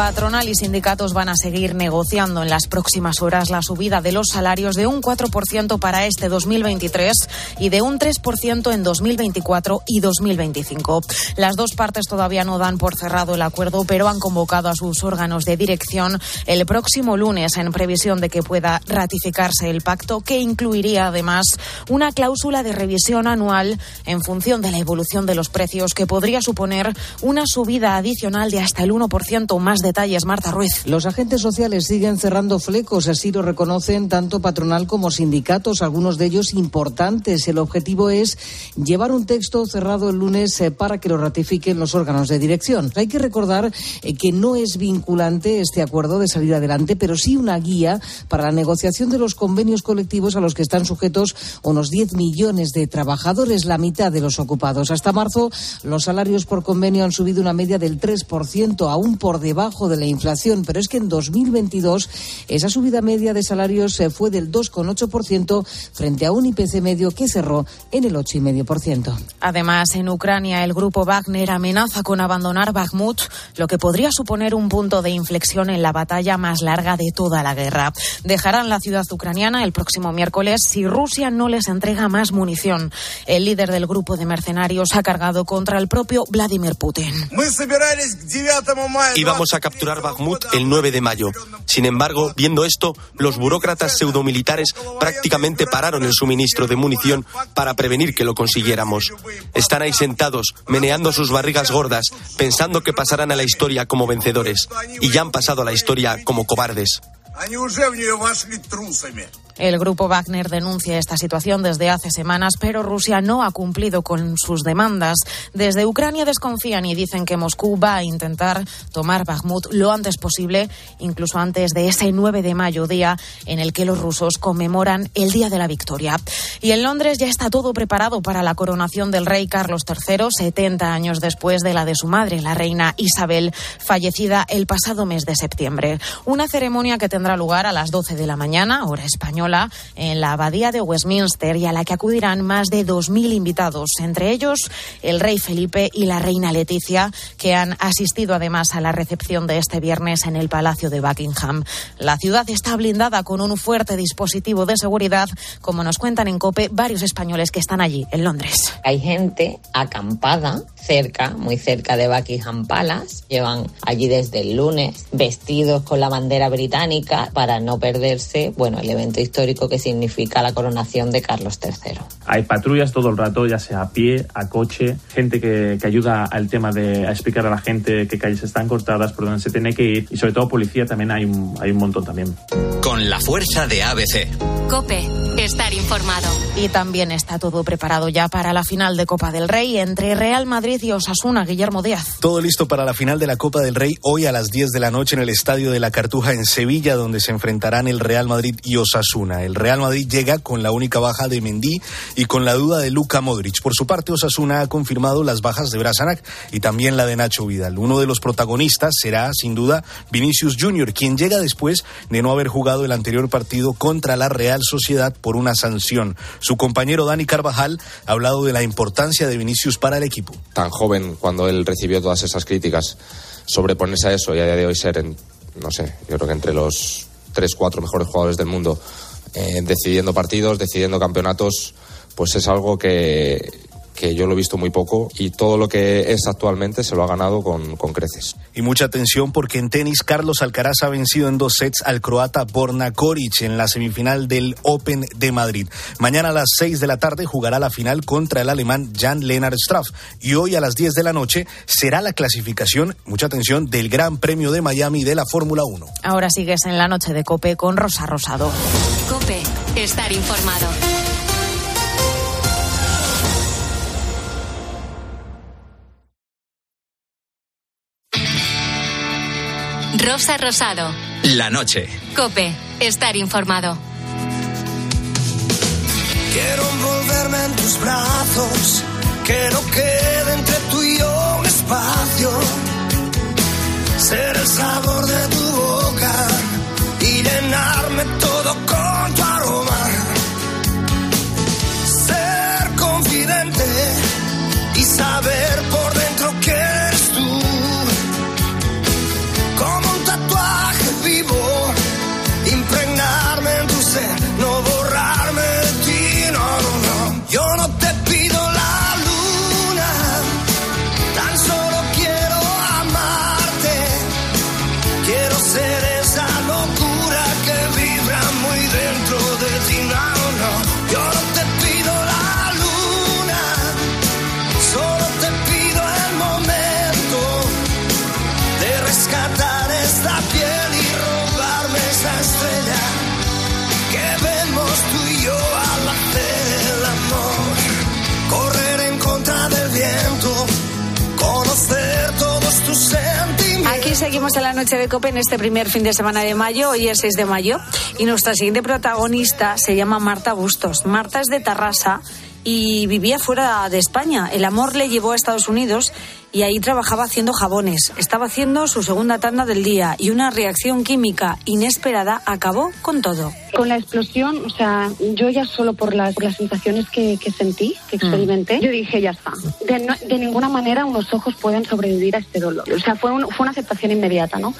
Patronal y sindicatos van a seguir negociando en las próximas horas la subida de los salarios de un 4% para este 2023 y de un 3% en 2024 y 2025. Las dos partes todavía no dan por cerrado el acuerdo, pero han convocado a sus órganos de dirección el próximo lunes en previsión de que pueda ratificarse el pacto, que incluiría además una cláusula de revisión anual en función de la evolución de los precios, que podría suponer una subida adicional de hasta el 1% más detalles, Marta Ruiz. Los agentes sociales siguen cerrando flecos, así lo reconocen tanto patronal como sindicatos, algunos de ellos importantes. El objetivo es llevar un texto cerrado el lunes eh, para que lo ratifiquen los órganos de dirección. Hay que recordar eh, que no es vinculante este acuerdo de salir adelante, pero sí una guía para la negociación de los convenios colectivos a los que están sujetos unos 10 millones de trabajadores, la mitad de los ocupados. Hasta marzo, los salarios por convenio han subido una media del 3%, aún por debajo de la inflación, pero es que en 2022 esa subida media de salarios eh, fue del 2,8% frente a un IPC medio que cerró en el 8,5%. Además, en Ucrania el grupo Wagner amenaza con abandonar Bakhmut, lo que podría suponer un punto de inflexión en la batalla más larga de toda la guerra. Dejarán la ciudad ucraniana el próximo miércoles si Rusia no les entrega más munición. El líder del grupo de mercenarios ha cargado contra el propio Vladimir Putin. Íbamos a capturar Bakhmut el 9 de mayo. Sin embargo, viendo esto, los burócratas pseudomilitares prácticamente pararon el suministro de munición para prevenir que lo consiguiéramos. Están ahí sentados, meneando sus barrigas gordas, pensando que pasarán a la historia como vencedores. Y ya han pasado a la historia como cobardes. El grupo Wagner denuncia esta situación desde hace semanas, pero Rusia no ha cumplido con sus demandas. Desde Ucrania desconfían y dicen que Moscú va a intentar tomar Bakhmut lo antes posible, incluso antes de ese 9 de mayo, día en el que los rusos conmemoran el Día de la Victoria. Y en Londres ya está todo preparado para la coronación del rey Carlos III, 70 años después de la de su madre, la reina Isabel, fallecida el pasado mes de septiembre. Una ceremonia que tendrá lugar a las 12 de la mañana, hora española en la abadía de Westminster y a la que acudirán más de 2.000 invitados, entre ellos el rey Felipe y la reina Leticia, que han asistido además a la recepción de este viernes en el Palacio de Buckingham. La ciudad está blindada con un fuerte dispositivo de seguridad, como nos cuentan en COPE varios españoles que están allí, en Londres. Hay gente acampada cerca, muy cerca de Buckingham Palace. Llevan allí desde el lunes vestidos con la bandera británica para no perderse, bueno, el evento histórico histórico que significa la coronación de Carlos III. Hay patrullas todo el rato, ya sea a pie, a coche, gente que, que ayuda al tema de a explicar a la gente qué calles están cortadas, por dónde se tiene que ir y sobre todo policía también hay un, hay un montón también. Con la fuerza de ABC. Cope, estar informado. Y también está todo preparado ya para la final de Copa del Rey entre Real Madrid y Osasuna, Guillermo Díaz. Todo listo para la final de la Copa del Rey hoy a las 10 de la noche en el Estadio de la Cartuja en Sevilla, donde se enfrentarán el Real Madrid y Osasuna. El Real Madrid llega con la única baja de Mendy y con la duda de Luca Modric. Por su parte, Osasuna ha confirmado las bajas de Brasanac y también la de Nacho Vidal. Uno de los protagonistas será, sin duda, Vinicius Junior, quien llega después de no haber jugado el anterior partido contra la Real Sociedad por una sanción. Su compañero Dani Carvajal ha hablado de la importancia de Vinicius para el equipo. Tan joven cuando él recibió todas esas críticas, sobreponerse a eso y a día de hoy ser, en, no sé, yo creo que entre los tres, cuatro mejores jugadores del mundo eh, decidiendo partidos, decidiendo campeonatos, pues es algo que, que yo lo he visto muy poco y todo lo que es actualmente se lo ha ganado con, con, creces. Y mucha atención porque en tenis Carlos Alcaraz ha vencido en dos sets al croata Borna Koric en la semifinal del Open de Madrid. Mañana a las 6 de la tarde jugará la final contra el alemán Jan Lennart Straff y hoy a las 10 de la noche será la clasificación, mucha atención, del Gran Premio de Miami de la Fórmula 1. Ahora sigues en la noche de Cope con Rosa Rosado. Cope, estar informado. Rosa Rosado. La noche. Cope, estar informado. Quiero envolverme en tus brazos, que no quede entre tú y yo un espacio. Ser el sabor de tu boca y llenarme todo con tu aroma. Ser confidente y saber por dentro que seguimos en la noche de Cope en este primer fin de semana de mayo, hoy es 6 de mayo, y nuestra siguiente protagonista se llama Marta Bustos. Marta es de Tarrasa y vivía fuera de España. El amor le llevó a Estados Unidos y ahí trabajaba haciendo jabones. Estaba haciendo su segunda tanda del día y una reacción química inesperada acabó con todo. Con la explosión, o sea, yo ya solo por las, por las sensaciones que, que sentí, que experimenté, yo dije, ya está. De, no- de ninguna manera unos ojos pueden sobrevivir a este dolor. O sea, fue, un- fue una aceptación inmediata, ¿no?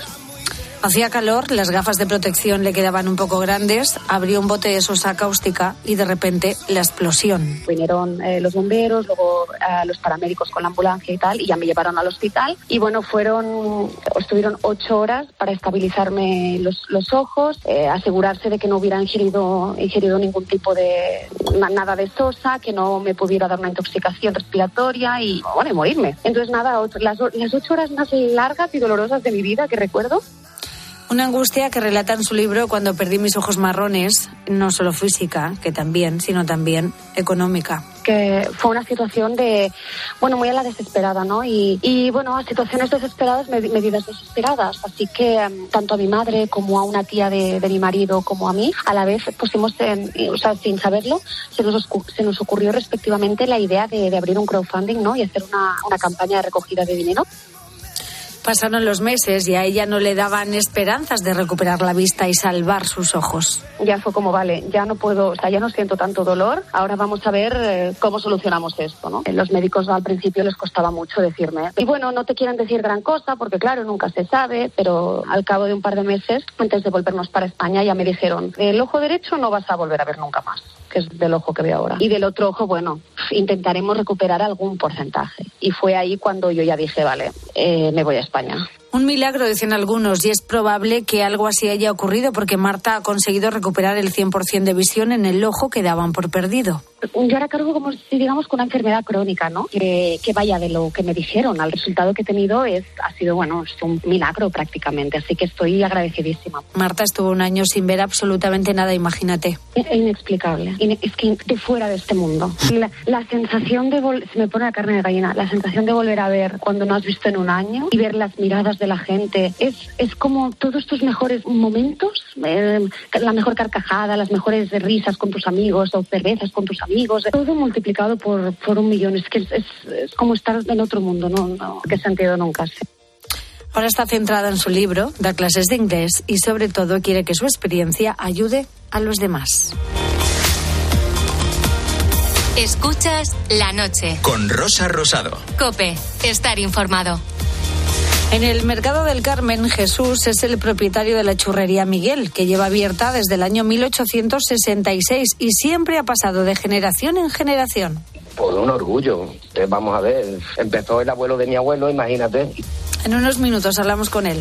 Hacía calor, las gafas de protección le quedaban un poco grandes, abrió un bote de sosa cáustica y de repente la explosión. Vinieron eh, los bomberos, luego eh, los paramédicos con la ambulancia y tal, y ya me llevaron al hospital. Y bueno, fueron, estuvieron ocho horas para estabilizarme los, los ojos, eh, asegurarse de que no hubiera ingerido, ingerido ningún tipo de na- nada de sosa, que no me pudiera dar una intoxicación respiratoria y bueno, y morirme. Entonces nada, las, las ocho horas más largas y dolorosas de mi vida que recuerdo. Una angustia que relata en su libro Cuando perdí mis ojos marrones, no solo física, que también, sino también económica. que fue una situación de, bueno, muy a la desesperada, ¿no? Y, y bueno, a situaciones desesperadas, med- medidas desesperadas. Así que em, tanto a mi madre como a una tía de, de mi marido como a mí, a la vez pusimos, en, y, o sea, sin saberlo, se nos, se nos ocurrió respectivamente la idea de, de abrir un crowdfunding, ¿no? Y hacer una, una campaña de recogida de dinero. Pasaron los meses y a ella no le daban esperanzas de recuperar la vista y salvar sus ojos. Ya fue como, vale, ya no puedo, o sea, ya no siento tanto dolor, ahora vamos a ver eh, cómo solucionamos esto, ¿no? Los médicos al principio les costaba mucho decirme. Y bueno, no te quieren decir gran cosa, porque claro, nunca se sabe, pero al cabo de un par de meses, antes de volvernos para España, ya me dijeron, el ojo derecho no vas a volver a ver nunca más, que es del ojo que veo ahora. Y del otro ojo, bueno, intentaremos recuperar algún porcentaje. Y fue ahí cuando yo ya dije, vale, eh, me voy a España. Un milagro, dicen algunos, y es probable que algo así haya ocurrido porque Marta ha conseguido recuperar el 100% de visión en el ojo que daban por perdido. Yo ahora cargo como si digamos con una enfermedad crónica, ¿no? Que, que vaya de lo que me dijeron al resultado que he tenido es ha sido bueno es un milagro prácticamente, así que estoy agradecidísima. Marta estuvo un año sin ver absolutamente nada, imagínate. Es inexplicable, Ine- es que de fuera de este mundo. La, la sensación de vol- se me pone la carne de gallina, la sensación de volver a ver cuando no has visto en un año y ver las miradas de la gente es es como todos tus mejores momentos, eh, la mejor carcajada, las mejores risas con tus amigos o cervezas con tus amigos, todo multiplicado por, por un millón. Es que es, es- es como estar en otro mundo, no, no qué sentido nunca sé. Ahora está centrada en su libro, da clases de inglés y sobre todo quiere que su experiencia ayude a los demás. Escuchas la noche. Con Rosa Rosado. Cope, estar informado. En el Mercado del Carmen, Jesús es el propietario de la churrería Miguel, que lleva abierta desde el año 1866 y siempre ha pasado de generación en generación. Por un orgullo. Eh, vamos a ver, empezó el abuelo de mi abuelo, imagínate. En unos minutos hablamos con él.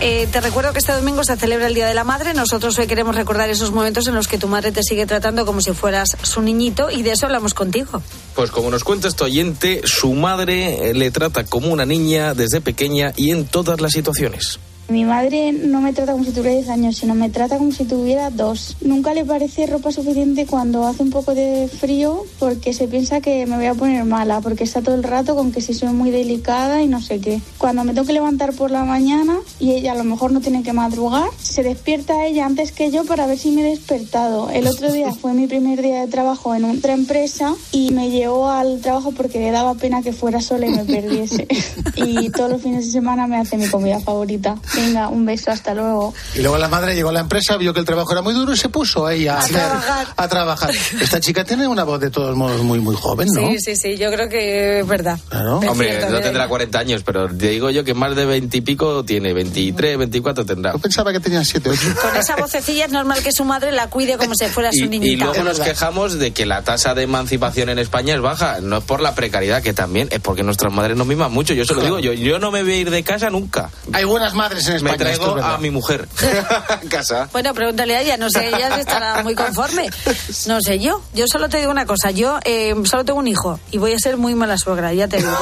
Eh, te recuerdo que este domingo se celebra el Día de la Madre. Nosotros hoy queremos recordar esos momentos en los que tu madre te sigue tratando como si fueras su niñito y de eso hablamos contigo. Pues como nos cuenta este oyente, su madre eh, le trata como una niña desde pequeña y en todas las situaciones. Mi madre no me trata como si tuviera 10 años, sino me trata como si tuviera dos. Nunca le parece ropa suficiente cuando hace un poco de frío porque se piensa que me voy a poner mala, porque está todo el rato con que si soy muy delicada y no sé qué. Cuando me tengo que levantar por la mañana y ella a lo mejor no tiene que madrugar, se despierta ella antes que yo para ver si me he despertado. El otro día fue mi primer día de trabajo en otra empresa y me llevó al trabajo porque le daba pena que fuera sola y me perdiese. y todos los fines de semana me hace mi comida favorita. Venga, un beso, hasta luego. Y luego la madre llegó a la empresa, vio que el trabajo era muy duro y se puso ahí a, A hacer- trabajar. a trabajar. Esta chica tiene una voz de todos modos muy, muy joven, ¿no? Sí, sí, sí, yo creo que es verdad. Es Hombre, cierto, no tendrá 40 años, pero te digo yo que más de 20 y pico tiene, 23, 24 tendrá. Yo pensaba que tenía 7, 8. Con esa vocecilla es normal que su madre la cuide como si fuera su Y, y niñita. luego nos quejamos de que la tasa de emancipación en España es baja. No es por la precariedad, que también es porque nuestras madres nos miman mucho. Yo se lo digo, yo, yo no me voy a ir de casa nunca. Hay buenas madres en España. Me traigo es a mi mujer casa. Bueno, pregúntale a ella, no sé, ella estará muy conforme. No sé yo. Yo solo te digo una cosa, yo eh, solo tengo un hijo y voy a ser muy mala suegra, ya te digo.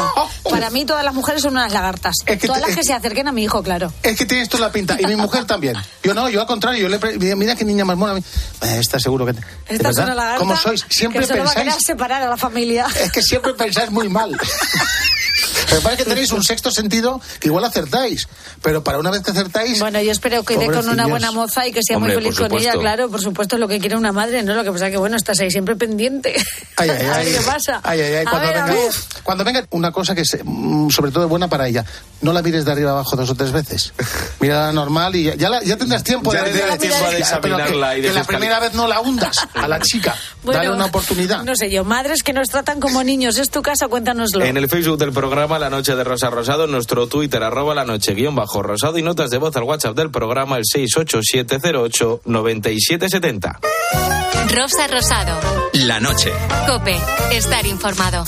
Para mí todas las mujeres son unas lagartas. todas las que se acerquen a mi hijo, claro. Es que tienes toda la pinta. Y mi mujer también. Yo no, yo al contrario. Yo le pre- mira, qué niña más mona. Eh, Está seguro que... ¿De Esta es una lagarta ¿Cómo sois? Siempre que solo va a pensáis... querer separar a la familia. Es que siempre pensáis muy mal. Me parece que tenéis un sexto sentido que igual acertáis. Pero para una vez que acertáis... Bueno, yo espero que dé con una buena moza y que sea Hombre, muy feliz con ella, claro, por supuesto es lo que quiere una madre, ¿no? Lo que pasa es que, bueno, estás ahí siempre pendiente. Ay, ay, a ver ay. qué pasa. Ay, ay, ay. A Cuando, ver, venga, cuando venga una cosa que es mm, sobre todo buena para ella, no la mires de arriba abajo dos o tres veces. Mírala normal y ya, ya, la- ya tendrás tiempo Ya de, tendrás tiempo de pero que- examinarla y de que la primera vez no la hundas a la chica. Bueno, Dale una oportunidad. No sé yo, madres que nos tratan como niños, ¿es tu caso? Cuéntanoslo. En el Facebook del programa La Noche de Rosa Rosado, en nuestro Twitter, arroba la noche guion bajo rosado y notas de voz al WhatsApp del programa, el 687089770. Rosa Rosado. La noche. Cope. Estar informado.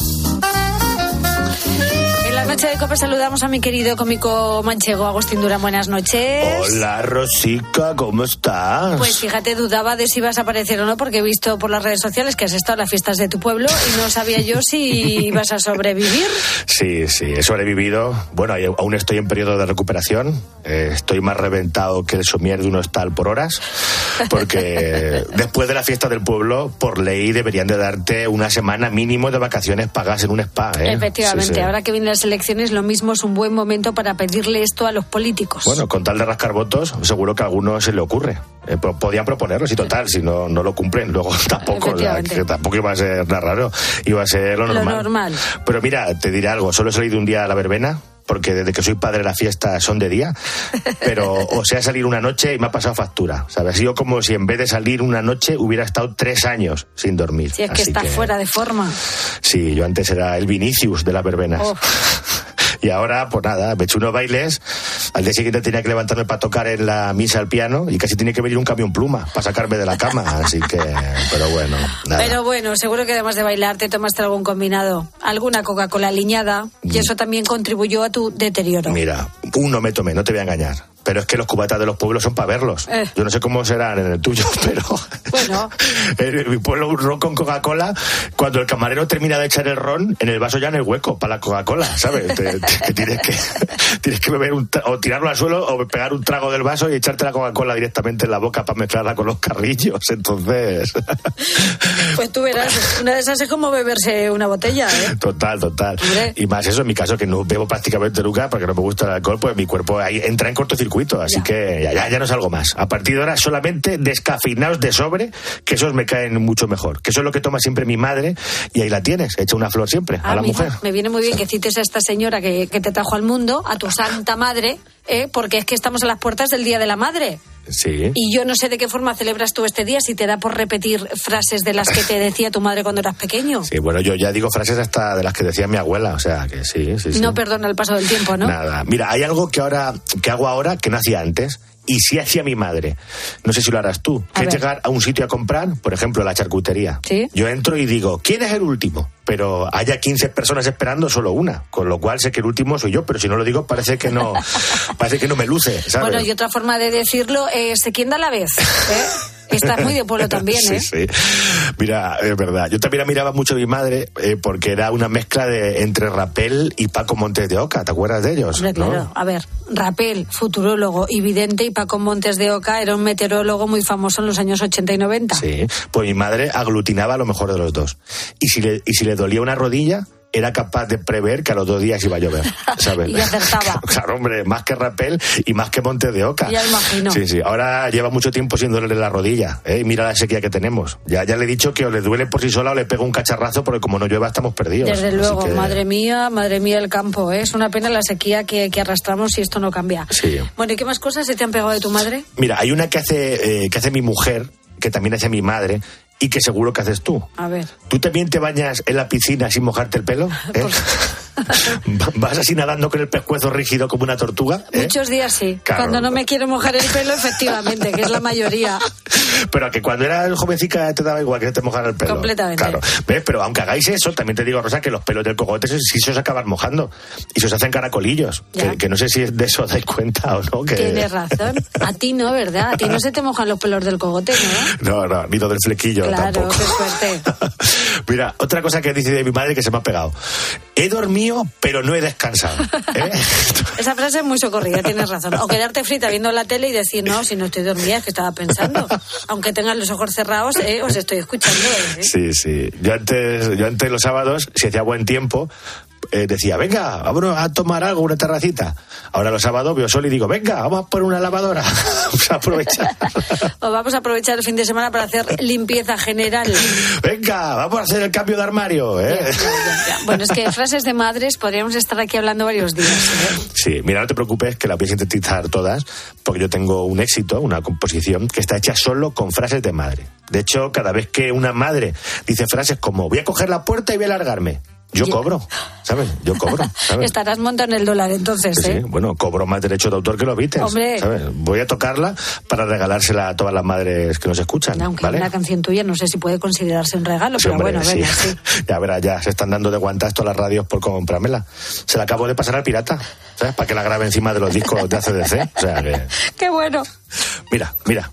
La noche de COPE saludamos a mi querido cómico manchego Agustín Durán. Buenas noches. Hola Rosica, ¿cómo estás? Pues fíjate, dudaba de si ibas a aparecer o no, porque he visto por las redes sociales que has estado en las fiestas de tu pueblo y no sabía yo si ibas a sobrevivir. Sí, sí, he sobrevivido. Bueno, aún estoy en periodo de recuperación. Eh, estoy más reventado que el somier de un hostal por horas, porque después de la fiesta del pueblo, por ley deberían de darte una semana mínimo de vacaciones pagas en un spa. ¿eh? Efectivamente, Sí, sí. ahora que vienen las elecciones, lo mismo es un buen momento para pedirle esto a los políticos. Bueno, con tal de rascar votos, seguro que a alguno se le ocurre. Eh, po- podían proponerlo, si total, si no, no lo cumplen, luego tampoco, que tampoco iba a ser nada raro, iba a ser lo lo normal. normal. Pero mira, te diré algo, solo he salido un día a la verbena, porque desde que soy padre las fiestas son de día, pero o sea, salir una noche y me ha pasado factura, ¿sabes? Ha sido como si en vez de salir una noche hubiera estado tres años sin dormir. Si es que Así está fuera de forma. Sí, yo antes era el Vinicius de las verbenas. Oh. Y ahora, pues nada, me eché unos bailes. Al día siguiente tenía que levantarme para tocar en la misa al piano y casi tiene que venir un camión pluma para sacarme de la cama. Así que, pero bueno, nada. Pero bueno, seguro que además de bailar te tomaste algún combinado, alguna Coca-Cola liñada, y eso también contribuyó a tu deterioro. Mira, uno me tomé, no te voy a engañar. Pero es que los cubatas de los pueblos son para verlos. Eh. Yo no sé cómo serán en el tuyo, pero Bueno, en mi pueblo un ron con Coca-Cola, cuando el camarero termina de echar el ron, en el vaso ya en el hueco para la Coca-Cola, ¿sabes? Te- te- que tienes que tienes que beber un o tirarlo al suelo o pegar un trago del vaso y echarte la Coca-Cola directamente en la boca para mezclarla con los carrillos. Entonces, pues tú verás, una de esas es como beberse una botella, ¿eh? total, total. Y más eso, en mi caso, que no bebo prácticamente nunca porque no me gusta el alcohol, pues mi cuerpo ahí entra en cortocircuito. Así que ya, ya, no salgo más. A partir de ahora, solamente descafeinados de sobre, que esos me caen mucho mejor. Que eso es lo que toma siempre mi madre y ahí la tienes, echa una flor siempre a Ah, la mira, mujer. Me viene muy bien que cites a esta señora que, que te trajo al mundo, a tu santa madre, ¿eh? porque es que estamos a las puertas del Día de la Madre. Sí. Y yo no sé de qué forma celebras tú este día, si te da por repetir frases de las que te decía tu madre cuando eras pequeño. Sí, bueno, yo ya digo frases hasta de las que decía mi abuela, o sea que sí, sí, sí. No perdona el paso del tiempo, ¿no? Nada. Mira, hay algo que ahora que hago ahora que no hacía antes y sí hacía mi madre. No sé si lo harás tú. A Que es llegar a un sitio a comprar, por ejemplo, a la charcutería. Sí. Yo entro y digo, ¿quién es el último? Pero haya 15 personas esperando, solo una. Con lo cual sé que el último soy yo, pero si no lo digo parece que no, parece que no me luce, ¿sabes? Bueno, y otra forma de decirlo es ¿quién da la vez? ¿Eh? Estás muy de pueblo también, ¿eh? Sí, sí. Mira, es verdad. Yo también admiraba mucho a mi madre eh, porque era una mezcla de entre Rapel y Paco Montes de Oca. ¿Te acuerdas de ellos? Hombre, no? claro. A ver, Rapel, futurólogo y vidente, y Paco Montes de Oca era un meteorólogo muy famoso en los años 80 y 90. Sí, pues mi madre aglutinaba lo mejor de los dos. Y si le, y si le dolía una rodilla, era capaz de prever que a los dos días iba a llover, ¿sabes? Y acertaba. Claro, hombre, más que Rapel y más que Monte de Oca. Ya imagino. Sí, sí. Ahora lleva mucho tiempo sin dolerle la rodilla. ¿eh? Y mira la sequía que tenemos. Ya, ya le he dicho que o le duele por sí sola o le pego un cacharrazo porque como no llueva estamos perdidos. Desde luego, que- madre mía, madre mía el campo. ¿eh? Es una pena la sequía que, que arrastramos y esto no cambia. Sí. Bueno, ¿y qué más cosas se te han pegado de tu madre? Mira, hay una que hace, eh, que hace mi mujer, que también hace mi madre, y que seguro que haces tú. A ver. ¿Tú también te bañas en la piscina sin mojarte el pelo? ¿Eh? ¿Vas así nadando con el pescuezo rígido como una tortuga? ¿Eh? Muchos días sí. Claro. Cuando no me quiero mojar el pelo, efectivamente, que es la mayoría. Pero que cuando eras jovencica te daba igual que te mojara el pelo. Completamente. Claro. ¿Ves? Pero aunque hagáis eso, también te digo, Rosa, que los pelos del cogote sí se os acaban mojando. Y se os hacen caracolillos. Que, que no sé si de eso dais cuenta o no. Que... Tienes razón. A ti no, ¿verdad? A ti no se te mojan los pelos del cogote, ¿no? No, no, ni del flequillo Claro, tampoco. qué suerte. Mira, otra cosa que dice de mi madre que se me ha pegado. He dormido, pero no he descansado. ¿eh? Esa frase es muy socorrida, tienes razón. O quedarte frita viendo la tele y decir, no, si no estoy dormida, es que estaba pensando. Aunque tengas los ojos cerrados, eh, os estoy escuchando. eh. Sí, sí. Yo antes, yo antes los sábados, si hacía buen tiempo, eh, decía, venga, vámonos a tomar algo, una terracita. Ahora los sábados veo sol y digo, venga, vamos a poner una lavadora. vamos a aprovechar. O vamos a aprovechar el fin de semana para hacer limpieza general. venga, vamos a hacer el cambio de armario. ¿eh? Bueno, es que frases de madres podríamos estar aquí hablando varios días. ¿eh? Sí, mira, no te preocupes que las voy a sintetizar todas, porque yo tengo un éxito, una composición que está hecha solo con frases de madre. De hecho, cada vez que una madre dice frases como voy a coger la puerta y voy a largarme, yo cobro, ¿sabes? Yo cobro, ¿sabes? Estarás montando el dólar entonces, Sí, sí. ¿eh? Bueno, cobro más derecho de autor que los Beatles. Hombre. ¿sabes? Voy a tocarla para regalársela a todas las madres que nos escuchan. Aunque ¿vale? una canción tuya no sé si puede considerarse un regalo, Sí, pero hombre, bueno, sí. venga, sí. Ya verás, ya se están dando de guantas todas las radios por comprármela. Se la acabo de pasar al pirata, ¿sabes? Para que la grabe encima de los discos de ACDC. O sea que. Qué bueno. Mira, mira.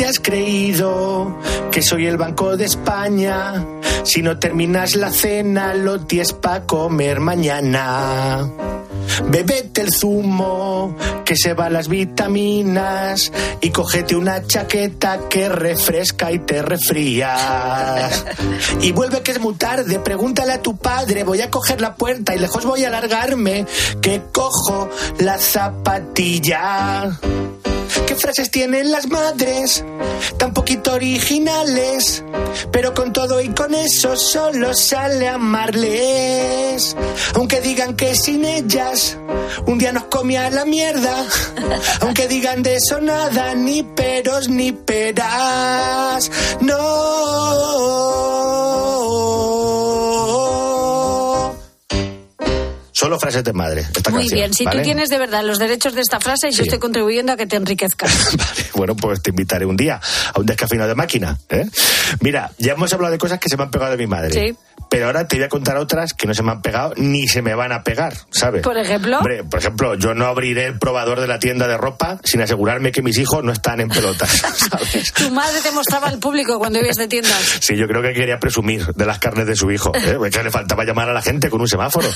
Te has creído? Que soy el Banco de España. Si no terminas la cena, lo tienes para comer mañana. Bebete el zumo, que se va las vitaminas. Y cógete una chaqueta que refresca y te refrías. Y vuelve que es muy tarde, pregúntale a tu padre. Voy a coger la puerta y lejos voy a largarme. Que cojo la zapatilla. ¿Qué frases tienen las madres? Tan poquito originales. Pero con todo y con eso solo sale amarles. Aunque digan que sin ellas un día nos comía la mierda. Aunque digan de eso nada, ni peros ni peras. No. Solo frases de madre. Esta Muy canción, bien, si ¿vale? tú tienes de verdad los derechos de esta frase, yo Sí. estoy contribuyendo a que te enriquezcas. Bueno, pues te invitaré un día a un descafeinado de máquina. ¿eh? Mira, ya hemos hablado de cosas que se me han pegado de mi madre. Sí. Pero ahora te voy a contar otras que no se me han pegado ni se me van a pegar, ¿sabes? Por ejemplo. Hombre, por ejemplo, yo no abriré el probador de la tienda de ropa sin asegurarme que mis hijos no están en pelotas, ¿sabes? Tu madre te mostraba al público cuando ibas de tiendas. Sí, yo creo que quería presumir de las carnes de su hijo. ¿eh? Porque le faltaba llamar a la gente con un semáforo.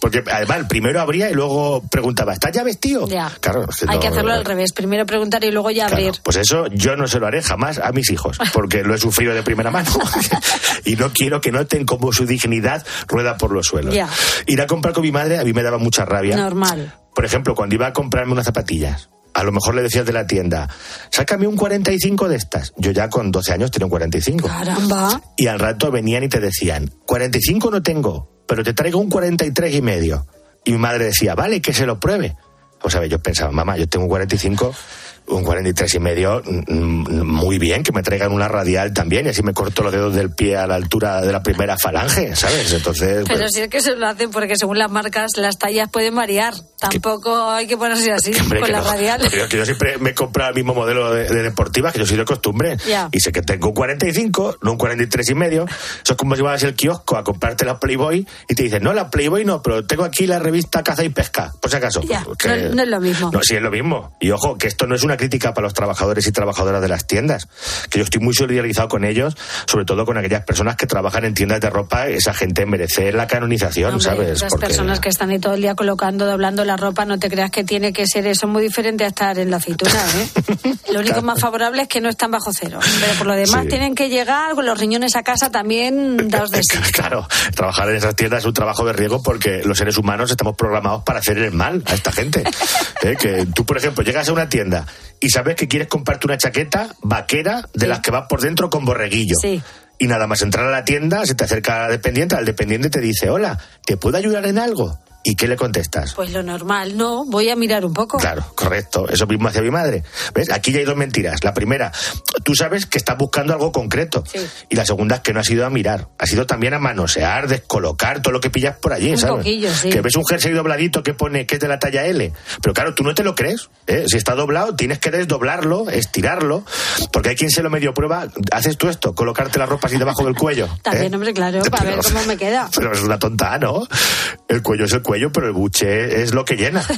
Porque además, primero abría y luego preguntaba, ¿estás ya vestido? Ya. Claro, es Hay no- que hacerlo al revés. Primero preguntar y luego ya abrir. Pues eso yo no se lo haré jamás a mis hijos, porque lo he sufrido de primera mano. y no quiero que noten cómo su dignidad rueda por los suelos. Ir a comprar con mi madre a mí me daba mucha rabia. Normal. Por ejemplo, cuando iba a comprarme unas zapatillas, a lo mejor le decía al de la tienda, sácame un 45 de estas. Yo ya con 12 años tenía un 45. Caramba. Y al rato venían y te decían, 45 no tengo, pero te traigo un 43 y medio. Y mi madre decía, vale, que se lo pruebe. O sea, yo pensaba, mamá, yo tengo un 45, un 43 y medio, mm, muy bien, que me traigan una radial también, y así me corto los dedos del pie a la altura de la primera falange, ¿sabes? Entonces, Pero pues, sí es que se lo hacen porque según las marcas las tallas pueden variar. Tampoco hay que ponerse así hombre, con la no. radial. Yo, que yo siempre me he comprado el mismo modelo de, de deportivas, que yo soy de costumbre. Ya. Y sé que tengo un 45, no un 43 y medio. Eso es como si vas al kiosco a comprarte la Playboy y te dicen, no, la Playboy no, pero tengo aquí la revista Caza y Pesca, por si acaso. Ya, Que- no, no es lo mismo. No, sí es lo mismo. Y ojo, que esto no es una crítica para los trabajadores y trabajadoras de las tiendas, que yo estoy muy solidarizado con ellos, sobre todo con aquellas personas que trabajan en tiendas de ropa, esa gente merece la canonización, Hombre, ¿sabes? Las Porque- personas que están ahí todo el día colocando, doblando la ropa, no te creas que tiene que ser eso muy diferente a estar en la aceituna, ¿eh? Lo único más favorable es que no están bajo cero. Pero por lo demás Sí. tienen que llegar con los riñones a casa también daos de sí. Claro, trabajar en esas tiendas es un trabajo de riesgo porque los seres humanos estamos programados para hacer el mal a esta gente. ¿Eh? Que tú, por ejemplo, llegas a una tienda y sabes que quieres comprarte una chaqueta vaquera de las que vas por dentro con borreguillo. Sí. Y nada más entrar a la tienda, se te acerca la dependiente, al dependiente te dice, hola, ¿te puedo ayudar en algo? ¿Y qué le contestas? Pues lo normal, no, voy a mirar un poco. Claro, correcto. Eso mismo hace mi madre. ¿Ves? Aquí ya hay dos mentiras. La primera, tú sabes que estás buscando algo concreto. Y la segunda es que no has ido a mirar. Has ido también a manosear, descolocar todo lo que pillas por allí, Un ¿sabes? poquillo, sí. Que ves un jersey dobladito que pone que es de la talla L. Pero claro, tú no te lo crees. ¿eh? Si está doblado, tienes que desdoblarlo, estirarlo. Porque hay quien se lo medio prueba. Haces tú esto, colocarte la ropa así debajo del cuello. ¿eh? También, hombre, claro, para ver Pero- cómo me queda. Pero es una tonta, ¿no? El cuello es el cuello, pero el buche es lo que llena.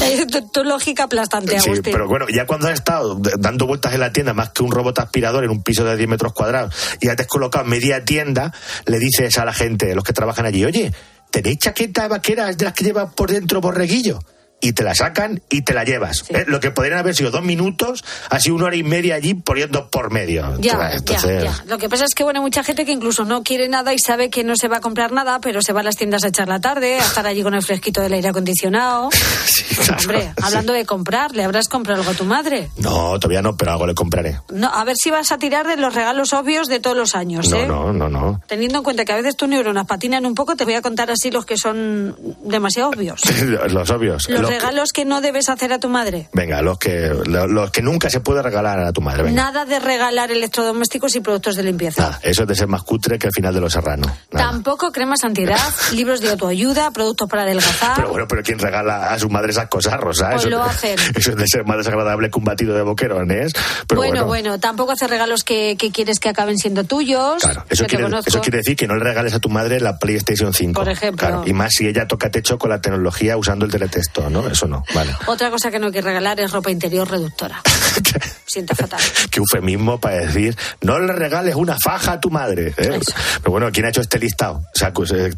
Eh, tu, tu lógica aplastante, Sí, Agustín. pero bueno, ya cuando has estado dando vueltas en la tienda más que un robot aspirador en un piso de 10 metros cuadrados y has descolocado media tienda, le dices a la gente, los que trabajan allí, oye, ¿tenéis chaqueta vaquera de las que lleva por dentro borreguillo? Y te la sacan y te la llevas. ¿eh? Lo que podrían haber sido dos minutos, sido una hora y media allí poniendo por medio. Ya, Entonces, ya, ya. Lo que pasa es que, bueno, hay mucha gente que incluso no quiere nada y sabe que no se va a comprar nada, pero se va a las tiendas a echar la tarde, a estar allí con el fresquito del aire acondicionado. Hombre, hablando de comprar, ¿le habrás comprado algo a tu madre? No, todavía no, pero algo le compraré. No, a ver si vas a tirar de los regalos obvios de todos los años, No, ¿eh? no, no, no. Teniendo en cuenta que a veces tus neuronas patinan un poco, te voy a contar así los que son demasiado obvios. Los obvios. Los Los regalos que no debes hacer a tu madre. venga, los que, lo- los que nunca se puede regalar a tu madre. Venga. Nada de regalar electrodomésticos y productos de limpieza. Nada, eso es de ser más cutre que el final de los serranos. Tampoco cremas antiedad, libros de autoayuda, productos para adelgazar. Pero bueno, pero ¿quién regala a su madre esas cosas, Rosa? Pues eso, lo hacen. Eso es de ser más desagradable que un batido de boquerones. Pero bueno, bueno, bueno, tampoco hacer regalos que, que quieres que acaben siendo tuyos. Eso que te quiere, eso quiere decir que no le regales a tu madre la PlayStation 5. Por ejemplo. Claro, y más si ella toca techo con la tecnología usando el teletexto, ¿no? Eso no, vale. Otra cosa que no hay que regalar es ropa interior reductora. Siente fatal. Qué eufemismo para decir, no le regales una faja a tu madre. ¿eh? Pero bueno, ¿quién ha hecho este listado? Se, ha cu- se-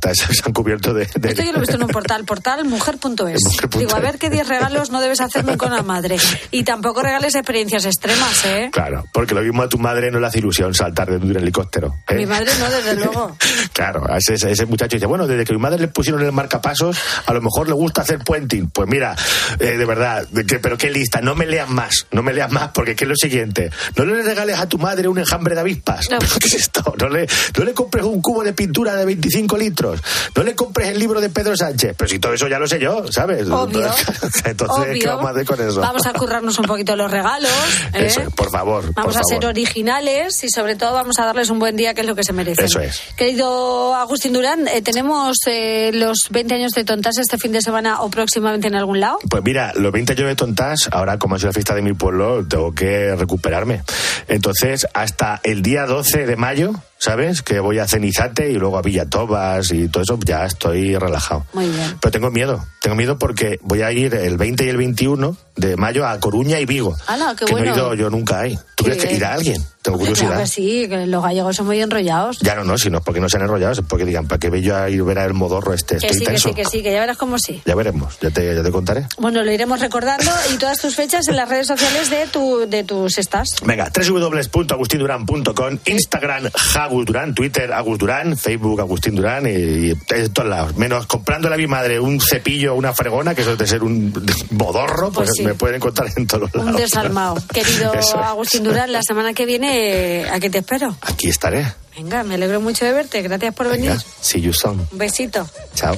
han cubierto de... de- Esto yo lo he visto en un portal, portal mujer.es. Digo, a ver qué 10 regalos no debes hacer nunca a una madre. Y tampoco regales experiencias extremas, ¿eh? Claro, porque lo mismo a tu madre no le hace ilusión saltar de un helicóptero. ¿eh? mi madre no, desde luego. Claro, ese, ese muchacho dice, bueno, desde que mi madre le pusieron el marcapasos, a lo mejor le gusta hacer puenting. Pues mira, eh, de verdad, de que, pero qué lista, no me leas más, no me leas más, porque ¿qué es lo siguiente? No le regales a tu madre un enjambre de avispas. ¿Pero ¿Qué es esto? No le, no le compres un cubo de pintura de 25 litros. No le compres el libro de Pedro Sánchez. Pero si todo eso ya lo sé yo, ¿sabes? Obvio. Entonces, ¿qué Obvio. vamos a hacer con eso? Vamos a currarnos un poquito los regalos. ¿eh? Eso, por favor, Vamos por a ser originales y sobre todo vamos a darles un buen día, que es lo que se merecen. Eso es. Querido Agustín Durán, eh, tenemos eh, los 20 años de Tontas este fin de semana o próximamente en algún lado. Pues mira, los 20 años de tontas, ahora como ha sido la fiesta de mi pueblo, tengo que recuperarme. Entonces, hasta el día 12 de mayo, ¿sabes? Que voy a Cenizate y luego a Villatobas y todo eso, ya estoy relajado. Muy bien. Pero tengo miedo, tengo miedo porque voy a ir el 20 y el 21 de mayo a Coruña y Vigo. ¡Hala, qué que bueno! no he ido yo nunca ahí. ¿Tú Qué crees que irá alguien? Tengo Claro curiosidad. que sí, que los gallegos son muy enrollados. Ya no, no, si no es porque no se han enrollado, es porque digan, ¿para qué voy yo a ir a ver al modorro este? Que Estoy sí, que sí, que sí, que ya verás cómo sí. Ya veremos, ya te, ya te contaré. Bueno, lo iremos recordando y todas tus fechas en las redes sociales de, tu, de tus estás. Venga, www.agustinduran.com, Instagram Agus Durán, Twitter Agus Durán, Facebook Agustín Durán y, y en todos lados. Menos comprándole a mi madre un cepillo, una fregona, que eso es de ser un modorro, pues, Pues sí. me pueden encontrar en todos lados. Un desalmado. Querido es. Agustín Durán, la semana que viene, ¿a qué te espero? Aquí estaré. Venga, me alegro mucho de verte. Gracias por venir. Venga, see you soon. Un besito. Chao.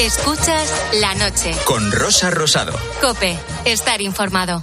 Escuchas la noche. Con Rosa Rosado. Cope, estar informado.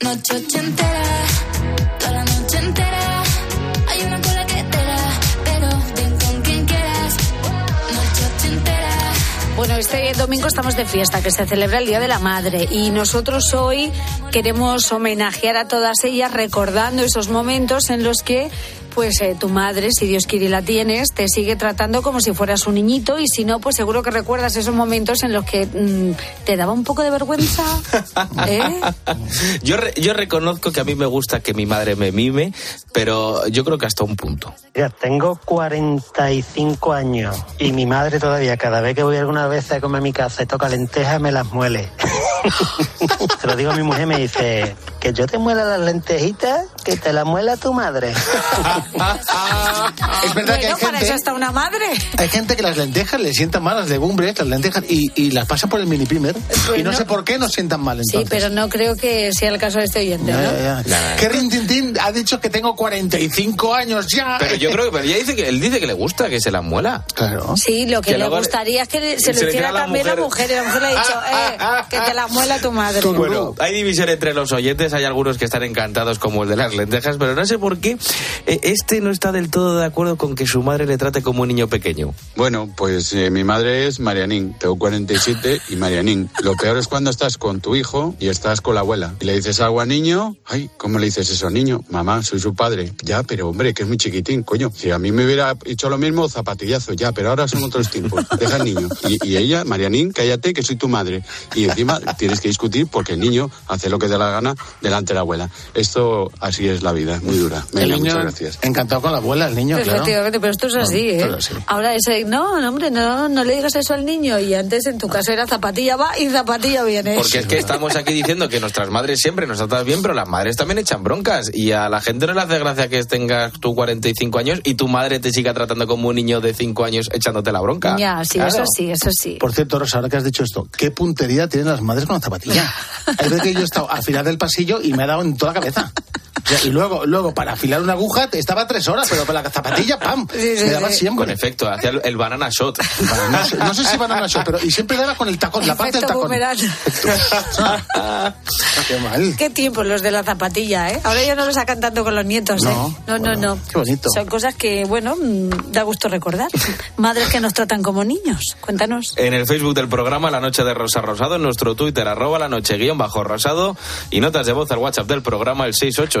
Noche ochentera, toda la noche entera. Hay una cola que te da, pero ven con quien quieras. Noche ochentera. Bueno, este domingo estamos de fiesta, que se celebra el Día de la Madre, y nosotros hoy queremos homenajear a todas ellas recordando esos momentos en los que pues eh, tu madre, si Dios quiere y la tienes, te sigue tratando como si fueras un niñito y si no, pues seguro que recuerdas esos momentos en los que mm, te daba un poco de vergüenza. ¿eh? Yo, re- yo reconozco que a mí me gusta que mi madre me mime, pero yo creo que hasta un punto. Mira, tengo 45 años y mi madre todavía, cada vez que voy alguna vez a comer a mi casa y toca lentejas, me las muele. Se lo digo a mi mujer, me dice, que yo te muela las lentejitas, que te las muela tu madre. Es verdad que hay Bueno, para eso gente, está una madre. hay gente que las lentejas le sientan mal, las legumbres, las lentejas, y, y las pasa por el mini primer. y no Bueno. sé por qué nos sientan mal Sí, entonces. pero no creo que sea el caso de este oyente, ¿no? ya, ya. Que Rintintín ha dicho que tengo 45 años ya. Pero yo creo que pero ella dice que él dice que le gusta que se la muela. Claro. Sí, lo que, Que le gustaría es que se se lo hiciera hiciera a la también la mujer. Y la mujer le ha dicho, eh, que te la muela tu madre. Bueno, hay división entre los oyentes, hay algunos que están encantados como el de las lentejas, pero no sé por qué eh, este no está del todo de acuerdo con que su madre le trate como un niño pequeño. Bueno, pues eh, mi madre es Marianín, tengo 47 y Marianín. Lo peor es cuando estás con tu hijo y estás con la abuela y le dices algo al niño, ay, ¿cómo le dices eso niño? Mamá, soy su padre. Ya, pero hombre, que es muy chiquitín, coño. Si a mí me hubiera hecho lo mismo, zapatillazo, ya, pero ahora son otros tiempos. Deja al niño. Y, y ella, Marianín, cállate, que soy tu madre. Y encima tienes que discutir porque el niño hace lo que dé la gana delante de la abuela. Esto así es la vida, muy dura. El Venga, niño muchas gracias. Encantado con la abuela, el niño, claro. Efectivamente, pero esto es así, ¿eh? sí. Ahora ese, no, no, hombre, no, no le digas eso al niño. Y antes en tu caso era zapatilla va y zapatilla viene. Porque es que estamos aquí diciendo que nuestras madres siempre nos tratan bien, pero las madres también echan broncas. Y a la gente no le hace gracia que tengas tú 45 años y tu madre te siga tratando como un niño de 5 años echándote la bronca. Ya, sí, Claro. eso sí, eso sí. Por cierto, Rosa, ahora que has dicho esto, ¿qué puntería tienen las madres con la zapatilla? Veces que yo he estado al final del pasillo y me ha dado en toda la cabeza. Y luego, luego para afilar una aguja estaba tres horas, pero para la zapatilla, ¡pam! Me daba siempre. Con efecto, hacía el, banana shot. No sé si banana shot, pero y siempre daba con el tacón, la parte del tacón. Qué mal. Qué tiempo los de la zapatilla, ¿eh? Ahora ya no lo sacan tanto con los nietos, ¿eh? No, no, no. Qué bonito. Son cosas que, bueno, mm, da gusto recordar. Madres que nos tratan como niños. Cuéntanos. En el Facebook del programa La Noche de Rosa Rosado, en nuestro Twitter, arroba la noche guion bajo rosado, y notas de voz al WhatsApp del programa, el 68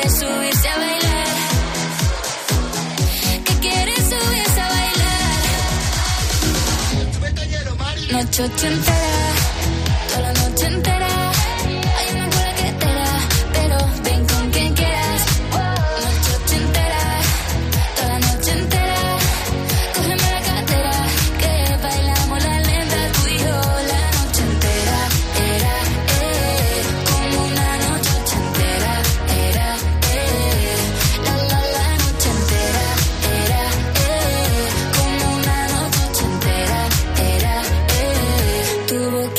Noche ochentera, toda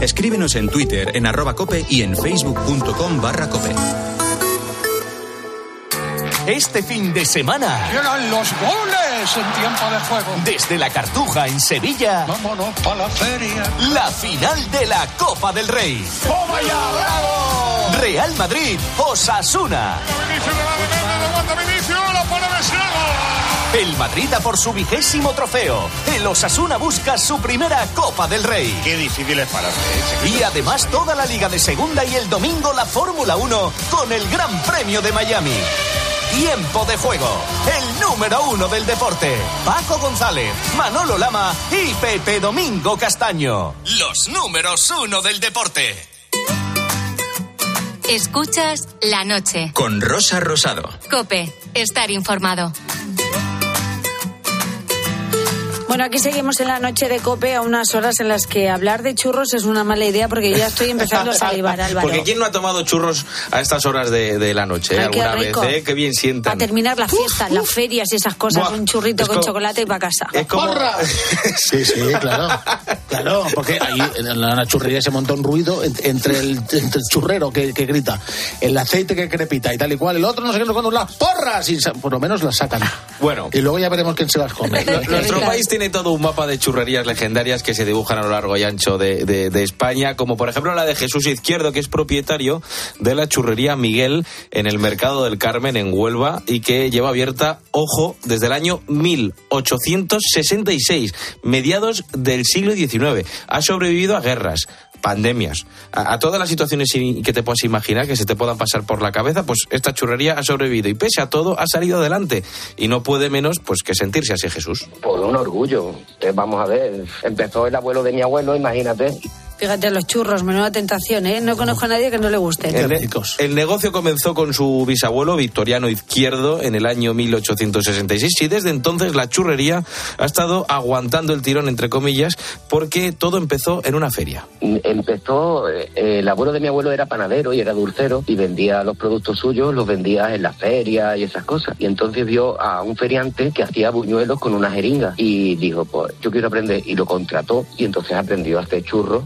Escríbenos en Twitter, en arroba cope y en facebook.com barra cope. Este fin de semana, Llegan los goles en tiempo de juego. desde la Cartuja en Sevilla, Vámonos para la feria. la final de la Copa del Rey. ¡Toma ya, bravo! Real Madrid, Osasuna. El Madrid a por su vigésimo trofeo. El Osasuna busca su primera Copa del Rey. Qué difícil es para Y además toda la Liga de Segunda y el domingo la Fórmula 1 con el Gran Premio de Miami. Tiempo de juego. El número uno del deporte. Paco González, Manolo Lama y Pepe Domingo Castaño. Los números uno del deporte. Escuchas la noche. Con Rosa Rosado. Cope, estar informado. Bueno, aquí seguimos en la noche de cope a unas horas en las que hablar de churros es una mala idea porque ya estoy empezando a salivar, Álvaro. Porque ¿quién no ha tomado churros a estas horas de, de la noche? Ay, qué ¿Alguna rico. vez? eh? Qué bien A sientan. terminar la fiesta, las ferias y esas cosas, Buah, un churrito con como- chocolate y para casa. Es como... Sí, sí, claro. Claro, porque ahí en la churrería se monta un ruido en- entre el, entre el churrero que, que grita, el aceite que crepita y tal y cual, el otro no sé qué, cuándo, las porras, y por lo menos las sacan. Bueno. Y luego ya veremos quién se las come. Nuestro país tiene todo un mapa de churrerías legendarias que se dibujan a lo largo y ancho de, de- España, como por ejemplo la de Jesús Izquierdo, que es propietario de la churrería Miguel en el Mercado del Carmen en Huelva y que lleva abierta, ojo, desde el año 1866, mediados del siglo XIX. Ha sobrevivido a guerras, pandemias, a, todas las situaciones que te puedas imaginar que se te puedan pasar por la cabeza, pues esta churrería ha sobrevivido y pese a todo ha salido adelante y no puede menos pues que sentirse así Jesús. Por un orgullo. Eh, vamos a ver, empezó el abuelo de mi abuelo, imagínate. Fíjate, los churros, menuda tentación, ¿eh? No conozco a nadie que no le guste. El, ne- el negocio comenzó con su bisabuelo Victoriano Izquierdo en el año 1866 y desde entonces la churrería ha estado aguantando el tirón entre comillas porque todo empezó en una feria. Empezó, eh, el abuelo de mi abuelo era panadero y era dulcero y vendía los productos suyos, los vendía en la feria y esas cosas. Y entonces vio a un feriante que hacía buñuelos con una jeringa y dijo, pues yo quiero aprender y lo contrató y entonces aprendió a hacer churros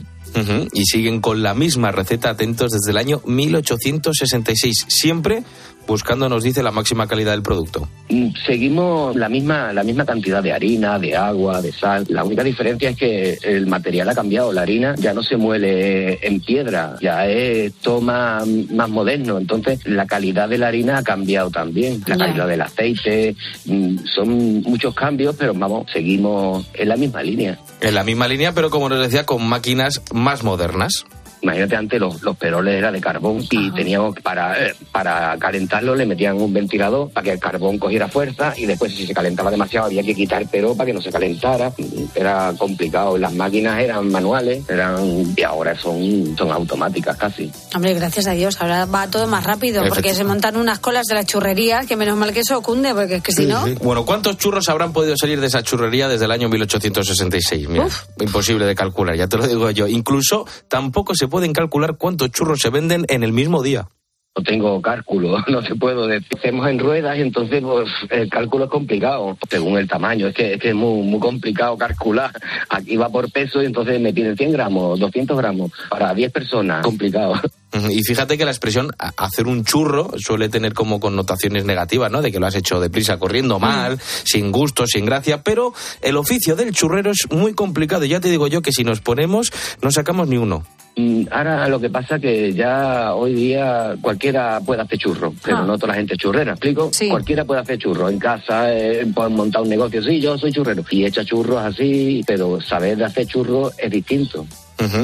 Y siguen con la misma receta atentos desde el año 1866, siempre buscando, nos dice, la máxima calidad del producto. Mm, Seguimos la misma, la misma cantidad de harina, de agua, de sal. La única diferencia es que el material ha cambiado. La harina ya no se muele en piedra, ya es todo más, más moderno. Entonces, la calidad de la harina ha cambiado también. La calidad del aceite. mm, Son muchos cambios, pero vamos, seguimos en la misma línea. En la misma línea, pero como nos decía, con máquinas más modernas. Imagínate, antes los, los peroles eran de carbón y teníamos que- para, eh, para calentarlo le metían un ventilador para que el carbón cogiera fuerza y después si se calentaba demasiado había que quitar el perol para que no se calentara. Era complicado. Las máquinas eran manuales eran y ahora son, son automáticas casi. Hombre, gracias a Dios, ahora va todo más rápido porque se montan unas colas de la churrería que menos mal que eso cunde, porque es que si no... Bueno, ¿cuántos churros habrán podido salir de esa churrería desde el año 1866? Mira, imposible de calcular, ya te lo digo yo. Incluso tampoco se pueden calcular cuántos churros se venden en el mismo día. No tengo cálculo, no te puedo decir. Hacemos en ruedas y entonces pues, el cálculo es complicado, según el tamaño. Es que es, que es muy, muy complicado calcular. Aquí va por peso y entonces me piden 100 gramos, 200 gramos para 10 personas. Complicado. Y fíjate que la expresión hacer un churro suele tener como connotaciones negativas, ¿no? De que lo has hecho deprisa, corriendo mal, sin gusto, sin gracia, pero el oficio del churrero es muy complicado. Ya te digo yo que si nos ponemos, no sacamos ni uno. Mm, Ahora lo que pasa que ya hoy día cualquiera puede hacer churro, pero Ah. no toda la gente es churrera, ¿explico? Cualquiera puede hacer churro en casa, eh, pueden montar un negocio, sí, yo soy churrero, y echa churros así, pero saber de hacer churros es distinto.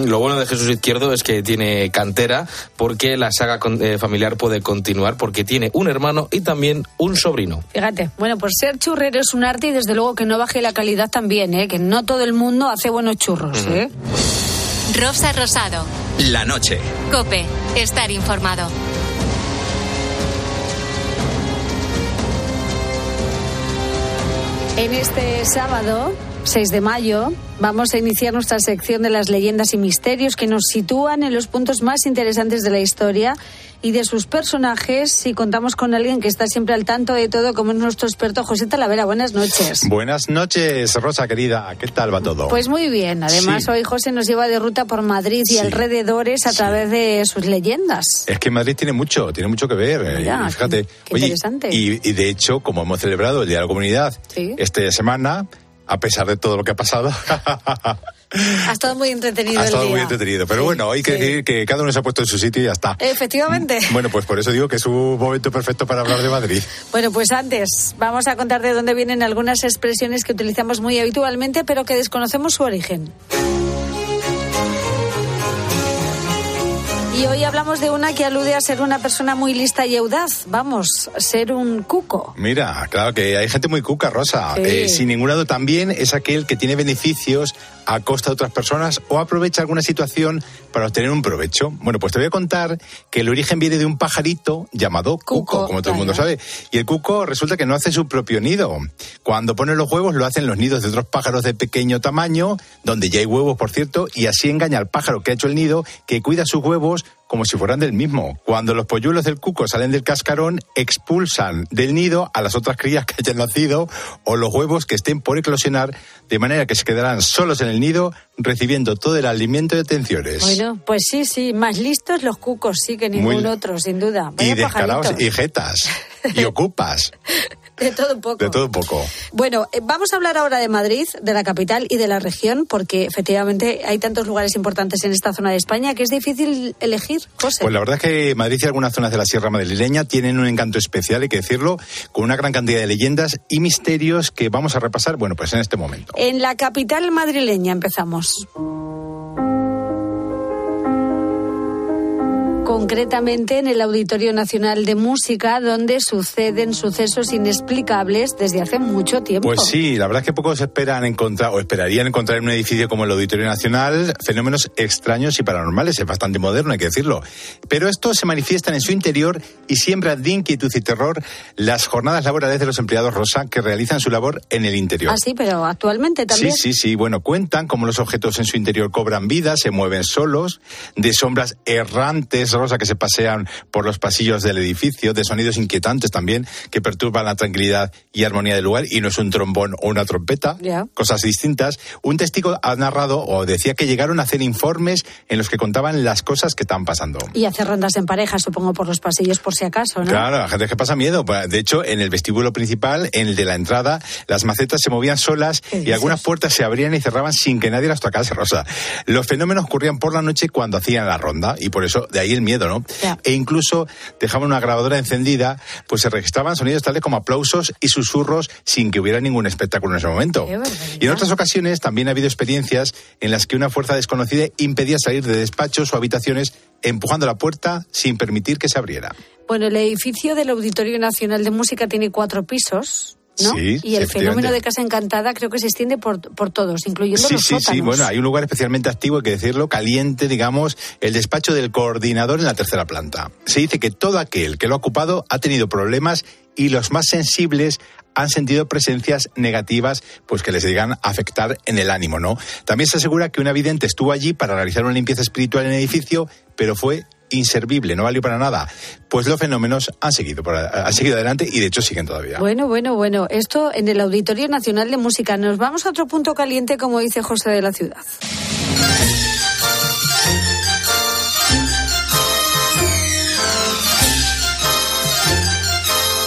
Lo bueno de Jesús Izquierdo es que tiene cantera porque la saga con- eh, familiar puede continuar porque tiene un hermano y también un sobrino. Fíjate, bueno, pues ser churrero es un arte y desde luego que no baje la calidad también, ¿eh? Que no todo el mundo hace buenos churros, ¿eh? Rosa Rosado. La noche. Cope, estar informado. En este sábado 6 de mayo, vamos a iniciar nuestra sección de las leyendas y misterios que nos sitúan en los puntos más interesantes de la historia y de sus personajes y contamos con alguien que está siempre al tanto de todo, como es nuestro experto José Talavera. Buenas noches. Buenas noches, Rosa querida. ¿Qué tal va todo? Pues muy bien. Además, Sí. hoy José nos lleva de ruta por Madrid y Sí. alrededores a través de sus leyendas. Es que Madrid tiene mucho, tiene mucho que ver. eh, Mira, fíjate, qué oye, interesante. y, y de hecho, como hemos celebrado el Día de la Comunidad esta semana, a pesar de todo lo que ha pasado, Ha estado muy entretenido ha el estado día. muy entretenido. Pero bueno, hay que sí. decir que cada uno se ha puesto en su sitio y ya está. Efectivamente. Bueno, pues por eso digo que es un momento perfecto para hablar de Madrid. Bueno, pues antes vamos a contar de dónde vienen algunas expresiones que utilizamos muy habitualmente, pero que desconocemos su origen. Y hoy hablamos de una que alude a ser una persona muy lista y audaz. Vamos, ser un cuco. Mira, claro que hay gente muy cuca, Rosa. Sí. Eh, sin ningún lado también es aquel que tiene beneficios a costa de otras personas o aprovecha alguna situación para obtener un provecho. Bueno, pues te voy a contar que el origen viene de un pajarito llamado cuco, como todo el mundo sabe. Y el cuco resulta que no hace su propio nido. Cuando pone los huevos lo hacen los nidos de otros pájaros de pequeño tamaño, donde ya hay huevos, por cierto, y así engaña al pájaro que ha hecho el nido, que cuida sus huevos como si fueran del mismo. Cuando los polluelos del cuco salen del cascarón, expulsan del nido a las otras crías que hayan nacido o los huevos que estén por eclosionar, de manera que se quedarán solos en el nido recibiendo todo el alimento y atenciones. Bueno, pues sí, sí, más listos los cucos, sí, que ningún Muy- otro, sin duda. y descarados y jetas y ocupas, De todo un poco. de todo un poco. Bueno, eh, vamos a hablar ahora de Madrid, de la capital y de la región, porque efectivamente hay tantos lugares importantes en esta zona de España que es difícil elegir, José. Pues la verdad es que Madrid y algunas zonas de la Sierra Madrileña tienen un encanto especial, hay que decirlo, con una gran cantidad de leyendas y misterios que vamos a repasar, bueno, pues en este momento. En la capital madrileña empezamos. Concretamente en el Auditorio Nacional de Música, donde suceden sucesos inexplicables desde hace mucho tiempo. Pues sí, la verdad es que pocos esperan encontrar o esperarían encontrar en un edificio como el Auditorio Nacional fenómenos extraños y paranormales. Es bastante moderno, hay que decirlo. Pero estos se manifiestan en su interior y siembran de inquietud y terror las jornadas laborales de los empleados Rosa que realizan su labor en el interior. Ah, sí, pero actualmente también. Sí, sí, sí. Bueno, cuentan cómo los objetos en su interior cobran vida, se mueven solos, de sombras errantes, Rosa, que se pasean por los pasillos del edificio, de sonidos inquietantes también, que perturban la tranquilidad y armonía del lugar, y no es un trombón o una trompeta, Ya. cosas distintas. Un testigo ha narrado o decía que llegaron a hacer informes en los que contaban las cosas que están pasando. Y hacer rondas en pareja, supongo, por los pasillos, por si acaso, ¿no? Claro, la gente que pasa miedo. Pues, De hecho, en el vestíbulo principal, en el de la entrada, las macetas se movían solas y algunas puertas se abrían y cerraban sin que nadie las tocase, Rosa. Los fenómenos ocurrían por la noche cuando hacían la ronda y por eso de ahí el miedo, ¿no? E incluso dejaban una grabadora encendida, pues se registraban sonidos tales como aplausos y susurros sin que hubiera ningún espectáculo en ese momento. Y en otras ocasiones también ha habido experiencias en las que una fuerza desconocida impedía salir de despachos o habitaciones empujando la puerta sin permitir que se abriera. Bueno, el edificio del Auditorio Nacional de Música tiene cuatro pisos. ¿No? Sí, y el fenómeno de Casa Encantada creo que se extiende por, por todos, incluyendo Sí, los sí, sótanos. sí. Bueno, hay un lugar especialmente activo, hay que decirlo, caliente, digamos, el despacho del coordinador en la tercera planta. Se dice que todo aquel que lo ha ocupado ha tenido problemas y los más sensibles han sentido presencias negativas pues que les llegan a afectar en el ánimo, ¿no? También se asegura que una vidente estuvo allí para realizar una limpieza espiritual en el edificio, pero fue inservible, no valió para nada. Pues los fenómenos han seguido, han seguido adelante y de hecho siguen todavía. Bueno, bueno, bueno. Esto en el Auditorio Nacional de Música. Nos vamos a otro punto caliente, como dice José de la Ciudad.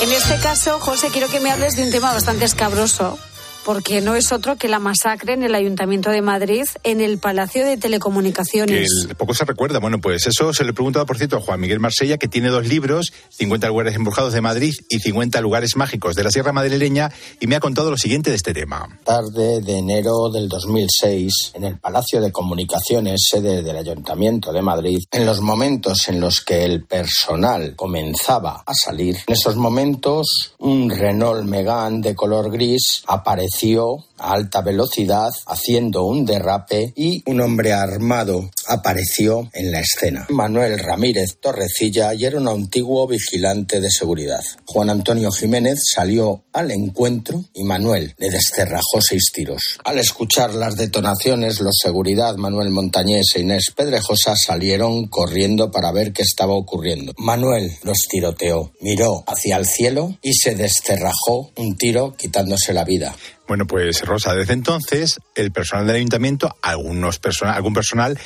En este caso, José, quiero que me hables de un tema bastante escabroso, porque no es otro que la masacre en el Ayuntamiento de Madrid, en el Palacio de que Telecomunicaciones. el- poco se recuerda. Bueno, pues eso se le he preguntado, por cierto, a Juan Miguel Marsella, que tiene dos libros, 50 lugares embrujados de Madrid y 50 lugares mágicos de la Sierra Madrileña, y me ha contado lo siguiente de este tema. tarde de enero del 2006, en el Palacio de Comunicaciones, sede del Ayuntamiento de Madrid, en los momentos en los que el personal comenzaba a salir, en esos momentos un Renault Megane de color gris apareció pareció alta velocidad haciendo un derrape y un hombre armado apareció en la escena. Manuel Ramírez Torrecilla y era un antiguo vigilante de seguridad. Juan Antonio Jiménez salió al encuentro y Manuel le descerrajó seis tiros. Al escuchar las detonaciones, los seguridad Manuel Montañés e Inés Pedrejosa salieron corriendo para ver qué estaba ocurriendo. Manuel los tiroteó, miró hacia el cielo y se descerrajó un tiro quitándose la vida. Bueno, pues Rosa, desde entonces el personal del ayuntamiento, algunos persona, algún personal,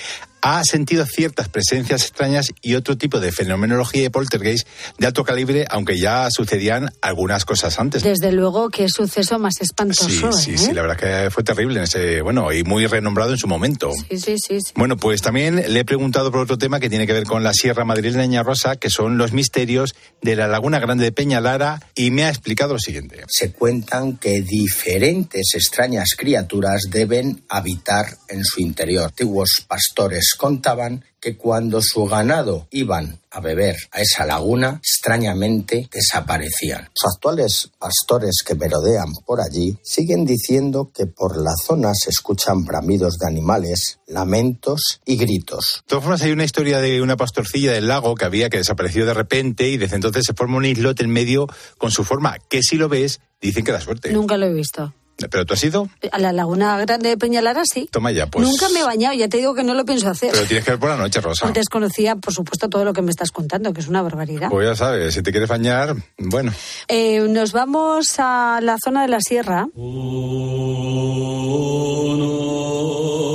ha sentido ciertas presencias extrañas y otro tipo de fenomenología de poltergeist de alto calibre, aunque ya sucedían algunas cosas antes. Desde luego, qué suceso más espantoso. Sí, sí, ¿eh? sí, la verdad que fue terrible en ese, bueno, y muy renombrado en su momento. Sí, sí, sí, sí. Bueno, pues también le he preguntado por otro tema que tiene que ver con la Sierra Madrileña Rosa, que son los misterios de la Laguna Grande de Peñalara, y me ha explicado lo siguiente. Se cuentan que diferentes extrañas criaturas deben habitar en su interior. Antiguos pastores contaban que cuando su ganado iban a beber a esa laguna, extrañamente desaparecían. Los actuales pastores que merodean por allí siguen diciendo que por la zona se escuchan bramidos de animales, lamentos y gritos. De todas formas, hay una historia de una pastorcilla del lago que había que desapareció de repente y desde entonces se forma un islote en medio con su forma, que si lo ves, dicen que da suerte. Nunca lo he visto. ¿Pero tú has ido? A la Laguna Grande de Peñalara sí. Toma ya, pues. Nunca me he bañado, ya te digo que no lo pienso hacer. Pero tienes que ver por la noche, Rosa. Desconocía, por supuesto, todo lo que me estás contando, que es una barbaridad. Pues ya sabes, si te quieres bañar, bueno. Eh, nos vamos a la zona de la sierra,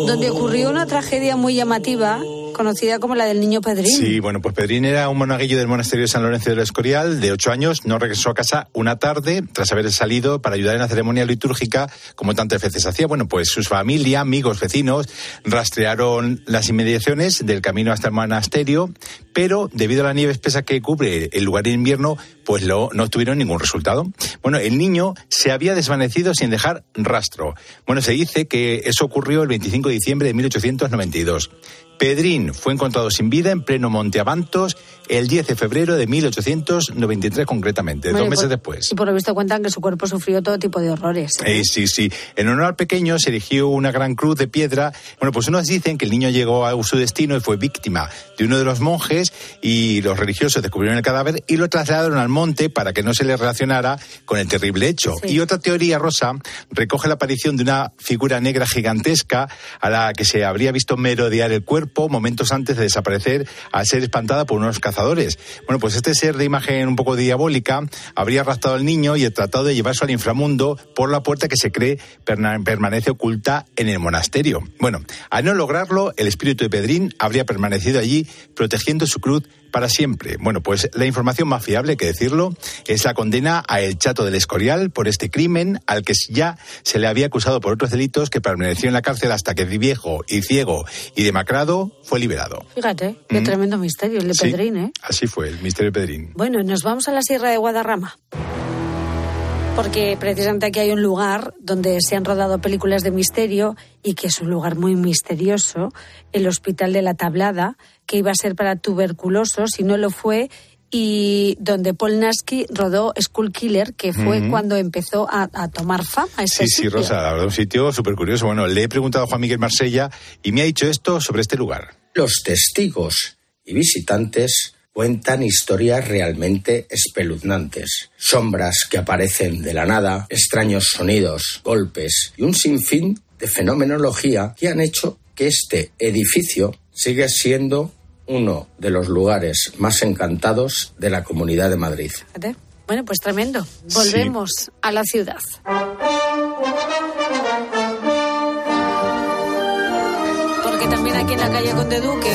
donde ocurrió una tragedia muy llamativa conocida como la del niño Pedrín. Sí, bueno, pues Pedrín era un monaguillo del monasterio de San Lorenzo del Escorial, de ocho años, no regresó a casa una tarde tras haber salido para ayudar en la ceremonia litúrgica, como tantas veces hacía. Bueno, pues su familia, amigos, vecinos, rastrearon las inmediaciones del camino hasta el monasterio, pero debido a la nieve espesa que cubre el lugar en invierno, pues lo, no tuvieron ningún resultado. Bueno, el niño se había desvanecido sin dejar rastro. Bueno, se dice que eso ocurrió el 25 de diciembre de 1892. Pedrín fue encontrado sin vida en pleno Monte Avantos el 10 de febrero de 1893 concretamente, Bueno, dos meses por- después. Y por lo visto cuentan que su cuerpo sufrió todo tipo de horrores. Eh, sí, sí. En honor al pequeño se erigió una gran cruz de piedra. Bueno, pues unos dicen que el niño llegó a su destino y fue víctima de uno de los monjes y los religiosos descubrieron el cadáver y lo trasladaron al monte para que no se le relacionara con el terrible hecho. Y otra teoría, Rosa, recoge la aparición de una figura negra gigantesca a la que se habría visto merodear el cuerpo momentos antes de desaparecer al ser espantada por unos cazadores. Bueno, pues este ser de imagen un poco diabólica habría arrastrado al niño y tratado de llevarse al inframundo por la puerta que se cree permanece oculta en el monasterio. Bueno, al no lograrlo, el espíritu de Pedrín habría permanecido allí protegiendo su cruz para siempre. Bueno, pues la información más fiable, hay que decirlo, es la condena a El Chato del Escorial por este crimen al que ya se le había acusado por otros delitos que permaneció en la cárcel hasta que viejo y ciego y demacrado fue liberado. Fíjate, qué Mm. tremendo misterio el de Sí, Pedrín, ¿eh? Así fue el misterio de Pedrín. Bueno, nos vamos a la Sierra de Guadarrama. Porque precisamente aquí hay un lugar donde se han rodado películas de misterio y que es un lugar muy misterioso, el Hospital de la Tablada, que iba a ser para tuberculosos y no lo fue, y donde Paul Nasky rodó School Killer, que fue cuando empezó a, a tomar fama. Este Sí, sí, sitio. Rosa, la verdad, un sitio súper curioso. Bueno, le he preguntado a Juan Miguel Marsella y me ha dicho esto sobre este lugar. Los testigos y visitantes cuentan historias realmente espeluznantes. Sombras que aparecen de la nada, extraños sonidos, golpes y un sinfín de fenomenología que han hecho que este edificio siga siendo uno de los lugares más encantados de la Comunidad de Madrid. Bueno, pues tremendo. Volvemos a la ciudad. Porque también aquí en la calle Conde Duque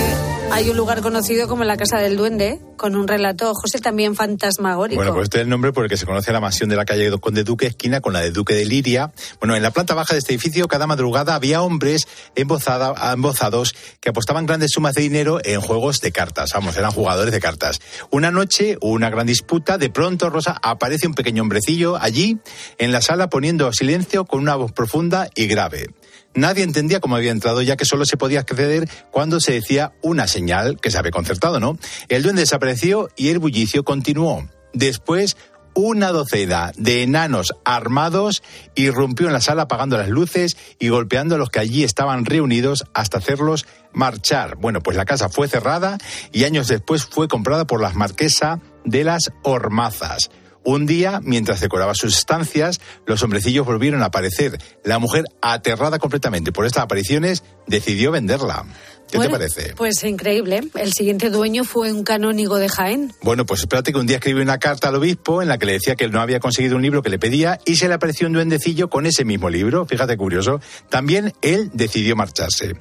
hay un lugar conocido como la Casa del Duende, con un relato, José, también fantasmagórico. Bueno, pues este es el nombre por el que se conoce la mansión de la calle Conde Duque, esquina con la de Duque de Liria. Bueno, en la planta baja de este edificio, cada madrugada había hombres embozada- embozados que apostaban grandes sumas de dinero en juegos de cartas. Vamos, eran jugadores de cartas. Una noche, una gran disputa. De pronto, Rosa, aparece un pequeño hombrecillo allí, en la sala, poniendo silencio con una voz profunda y grave. Nadie entendía cómo había entrado, ya que solo se podía acceder cuando se decía una señal que se había concertado, ¿no? El duende desapareció y el bullicio continuó. Después, una docena de enanos armados irrumpió en la sala apagando las luces y golpeando a los que allí estaban reunidos hasta hacerlos marchar. Bueno, pues la casa fue cerrada y años después fue comprada por las marquesa de las Hormazas. Un día, mientras decoraba sus estancias, los hombrecillos volvieron a aparecer. La mujer, aterrada completamente por estas apariciones, decidió venderla. ¿Qué Bueno, te parece? Pues increíble. El siguiente dueño fue un canónigo de Jaén. Bueno, pues espérate que un día escribió una carta al obispo en la que le decía que él no había conseguido un libro que le pedía y se le apareció un duendecillo con ese mismo libro. Fíjate curioso. También él decidió marcharse.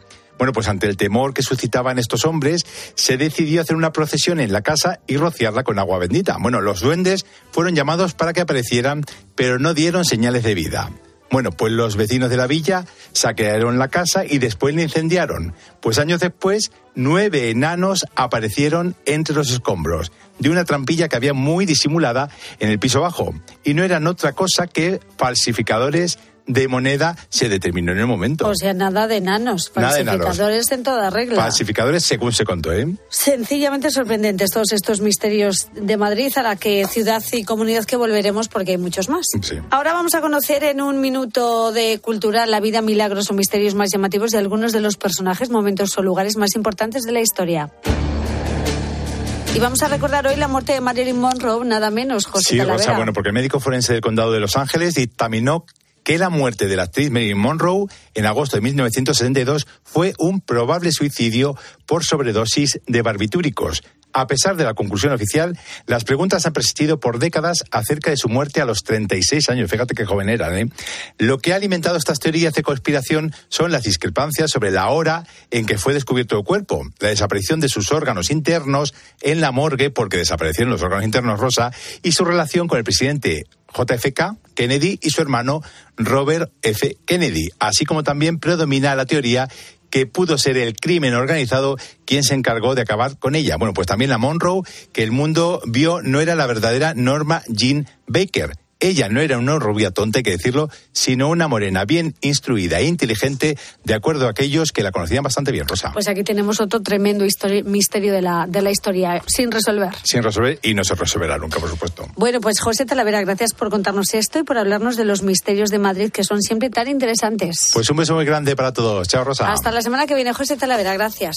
Bueno, pues ante el temor que suscitaban estos hombres, se decidió hacer una procesión en la casa y rociarla con agua bendita. Bueno, los duendes fueron llamados para que aparecieran, pero no dieron señales de vida. Bueno, pues los vecinos de la villa saquearon la casa y después la incendiaron. Pues años después, nueve enanos aparecieron entre los escombros de una trampilla que había muy disimulada en el piso bajo. Y no eran otra cosa que falsificadores de moneda, se determinó en el momento. O sea, nada de enanos. Nada de. Falsificadores en toda regla. Falsificadores según se contó, ¿eh? Sencillamente sorprendentes todos estos misterios de Madrid, a la que ciudad y comunidad que volveremos porque hay muchos más. Sí. Ahora vamos a conocer en un minuto de cultura la vida, milagros o misterios más llamativos de algunos de los personajes, momentos o lugares más importantes de la historia. Y vamos a recordar hoy la muerte de Marilyn Monroe, nada menos, José Sí, Talavera. Rosa, bueno, porque el médico forense del condado de Los Ángeles dictaminó que la muerte de la actriz Marilyn Monroe en agosto de 1972 fue un probable suicidio por sobredosis de barbitúricos. A pesar de la conclusión oficial, las preguntas han persistido por décadas acerca de su muerte a los 36 años. Fíjate qué joven era, ¿eh? Lo que ha alimentado estas teorías de conspiración son las discrepancias sobre la hora en que fue descubierto el cuerpo, la desaparición de sus órganos internos en la morgue, porque desaparecieron los órganos internos rosa, y su relación con el presidente JFK Kennedy y su hermano Robert F. Kennedy, así como también predomina la teoría que pudo ser el crimen organizado quien se encargó de acabar con ella. Bueno, pues también la Monroe, que el mundo vio no era la verdadera Norma Jean Baker. Ella no era una rubia tonta, hay que decirlo, sino una morena bien instruida e inteligente, de acuerdo a aquellos que la conocían bastante bien, Rosa. Pues aquí tenemos otro tremendo misterio de la, de la historia sin resolver. Sin resolver y no se resolverá nunca, por supuesto. Bueno, pues José Talavera, gracias por contarnos esto y por hablarnos de los misterios de Madrid que son siempre tan interesantes. Pues un beso muy grande para todos. Chao, Rosa. Hasta la semana que viene, José Talavera, gracias.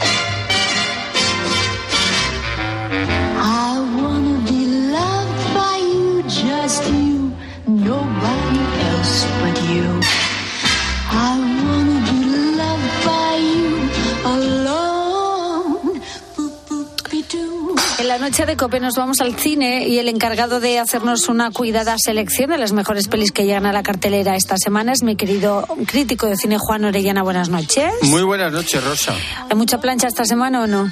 La noche de Cope nos vamos al cine y el encargado de hacernos una cuidada selección de las mejores pelis que llegan a la cartelera esta semana es mi querido crítico de cine Juan Orellana. Buenas noches. Muy buenas noches, Rosa. ¿Hay mucha plancha esta semana o no?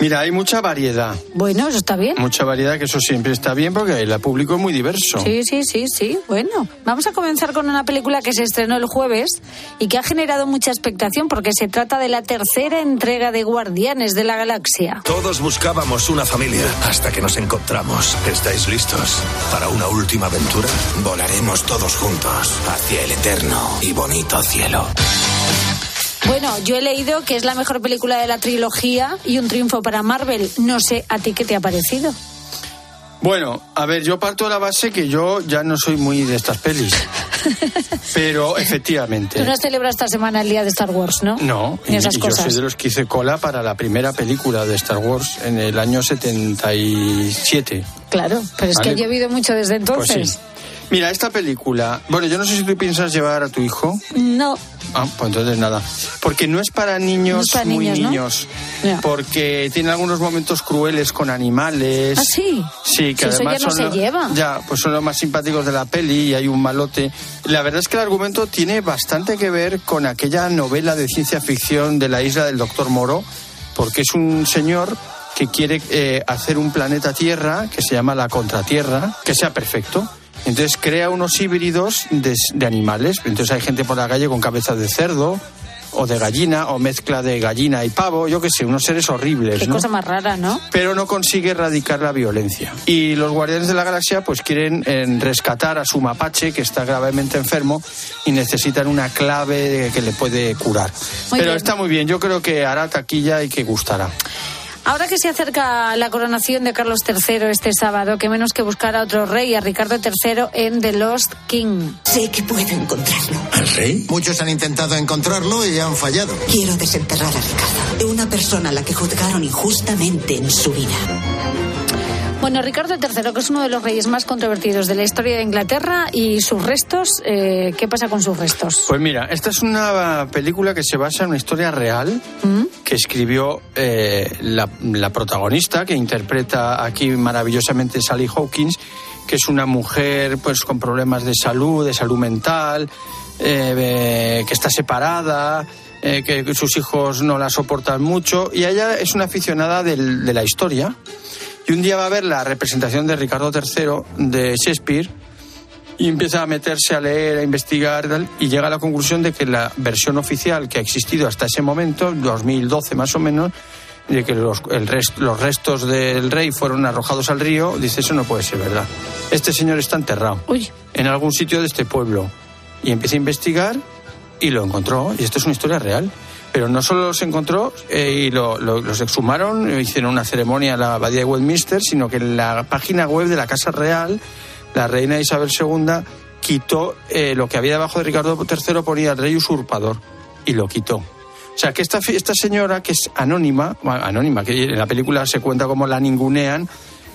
Mira, hay mucha variedad. Bueno, eso está bien. Mucha variedad, que eso siempre está bien porque el público es muy diverso. Sí, sí, sí, sí. Bueno, vamos a comenzar con una película que se estrenó el jueves y que ha generado mucha expectación porque se trata de la tercera entrega de Guardianes de la Galaxia. Todos buscábamos una familia hasta que nos encontramos. ¿Estáis listos para una última aventura? Volaremos todos juntos hacia el eterno y bonito cielo. Bueno, yo he leído que es la mejor película de la trilogía y un triunfo para Marvel. No sé a ti qué te ha parecido. Bueno, a ver, yo parto de la base que yo ya no soy muy de estas pelis. Pero efectivamente. Tú no has celebrado esta semana el día de Star Wars, ¿no? No, Ni y, esas y yo soy de los que hice cola para la primera película de Star Wars en el año 77. Claro, pero es que ha llovido mucho desde Pues entonces. sí. Mira, esta película, bueno, yo no sé si tú piensas llevar a tu hijo. No, Ah, pues entonces nada. Porque no es para niños No es para muy niños, ¿no? niños. Porque tiene algunos momentos crueles con animales. ¿Ah, sí? Sí, que Si eso además ya no son se lo- lleva. Ya, pues son los más simpáticos de la peli y hay un malote. La verdad es que el argumento tiene bastante que ver con aquella novela de ciencia ficción de la isla del Doctor Moro, porque es un señor que quiere eh, hacer un planeta Tierra que se llama la Contratierra, que sea perfecto. Entonces crea unos híbridos de, de animales. Entonces hay gente por la calle con cabeza de cerdo o de gallina o mezcla de gallina y pavo, yo qué sé, unos seres horribles, Qué ¿no? cosa más rara, ¿no? pero no consigue erradicar la violencia. Y los Guardianes de la Galaxia pues quieren eh, rescatar a su mapache que está gravemente enfermo y necesitan una clave que le puede curar. Muy pero bien. está muy bien, yo creo que hará taquilla y que gustará. Ahora que se acerca la coronación de Carlos III este sábado, que menos que buscar a otro rey, a Ricardo III en The Lost King. Sé que puedo encontrarlo. ¿Al rey? Muchos han intentado encontrarlo y han fallado. Quiero desenterrar a Ricardo, una persona a la que juzgaron injustamente en su vida. Bueno, Ricardo III, que es uno de los reyes más controvertidos de la historia de Inglaterra, y sus restos, eh, ¿qué pasa con sus restos? Pues mira, esta es una película que se basa en una historia real que escribió eh, la, la protagonista, que interpreta aquí maravillosamente Sally Hawkins, que es una mujer pues con problemas de salud, de salud mental, eh, eh, que está separada, eh, que sus hijos no la soportan mucho, y ella es una aficionada del- de la historia. Y un día va a ver la representación de Ricardo III de Shakespeare y empieza a meterse a leer, a investigar y tal, y llega a la conclusión de que la versión oficial que ha existido hasta ese momento, 2012 más o menos, de que los, el rest- los restos del rey fueron arrojados al río, dice eso no puede ser verdad. Este señor está enterrado en algún sitio de este pueblo. Y empieza a investigar y lo encontró. Y esto es una historia real. Pero no solo los encontró eh, y lo- lo- los exhumaron, hicieron una ceremonia en la abadía de Westminster, sino que en la página web de la Casa Real, la reina Isabel II quitó eh, lo que había debajo de Ricardo III, ponía rey usurpador, y lo quitó. O sea, que esta, esta señora, que es anónima, anónima, que en la película se cuenta como la ningunean,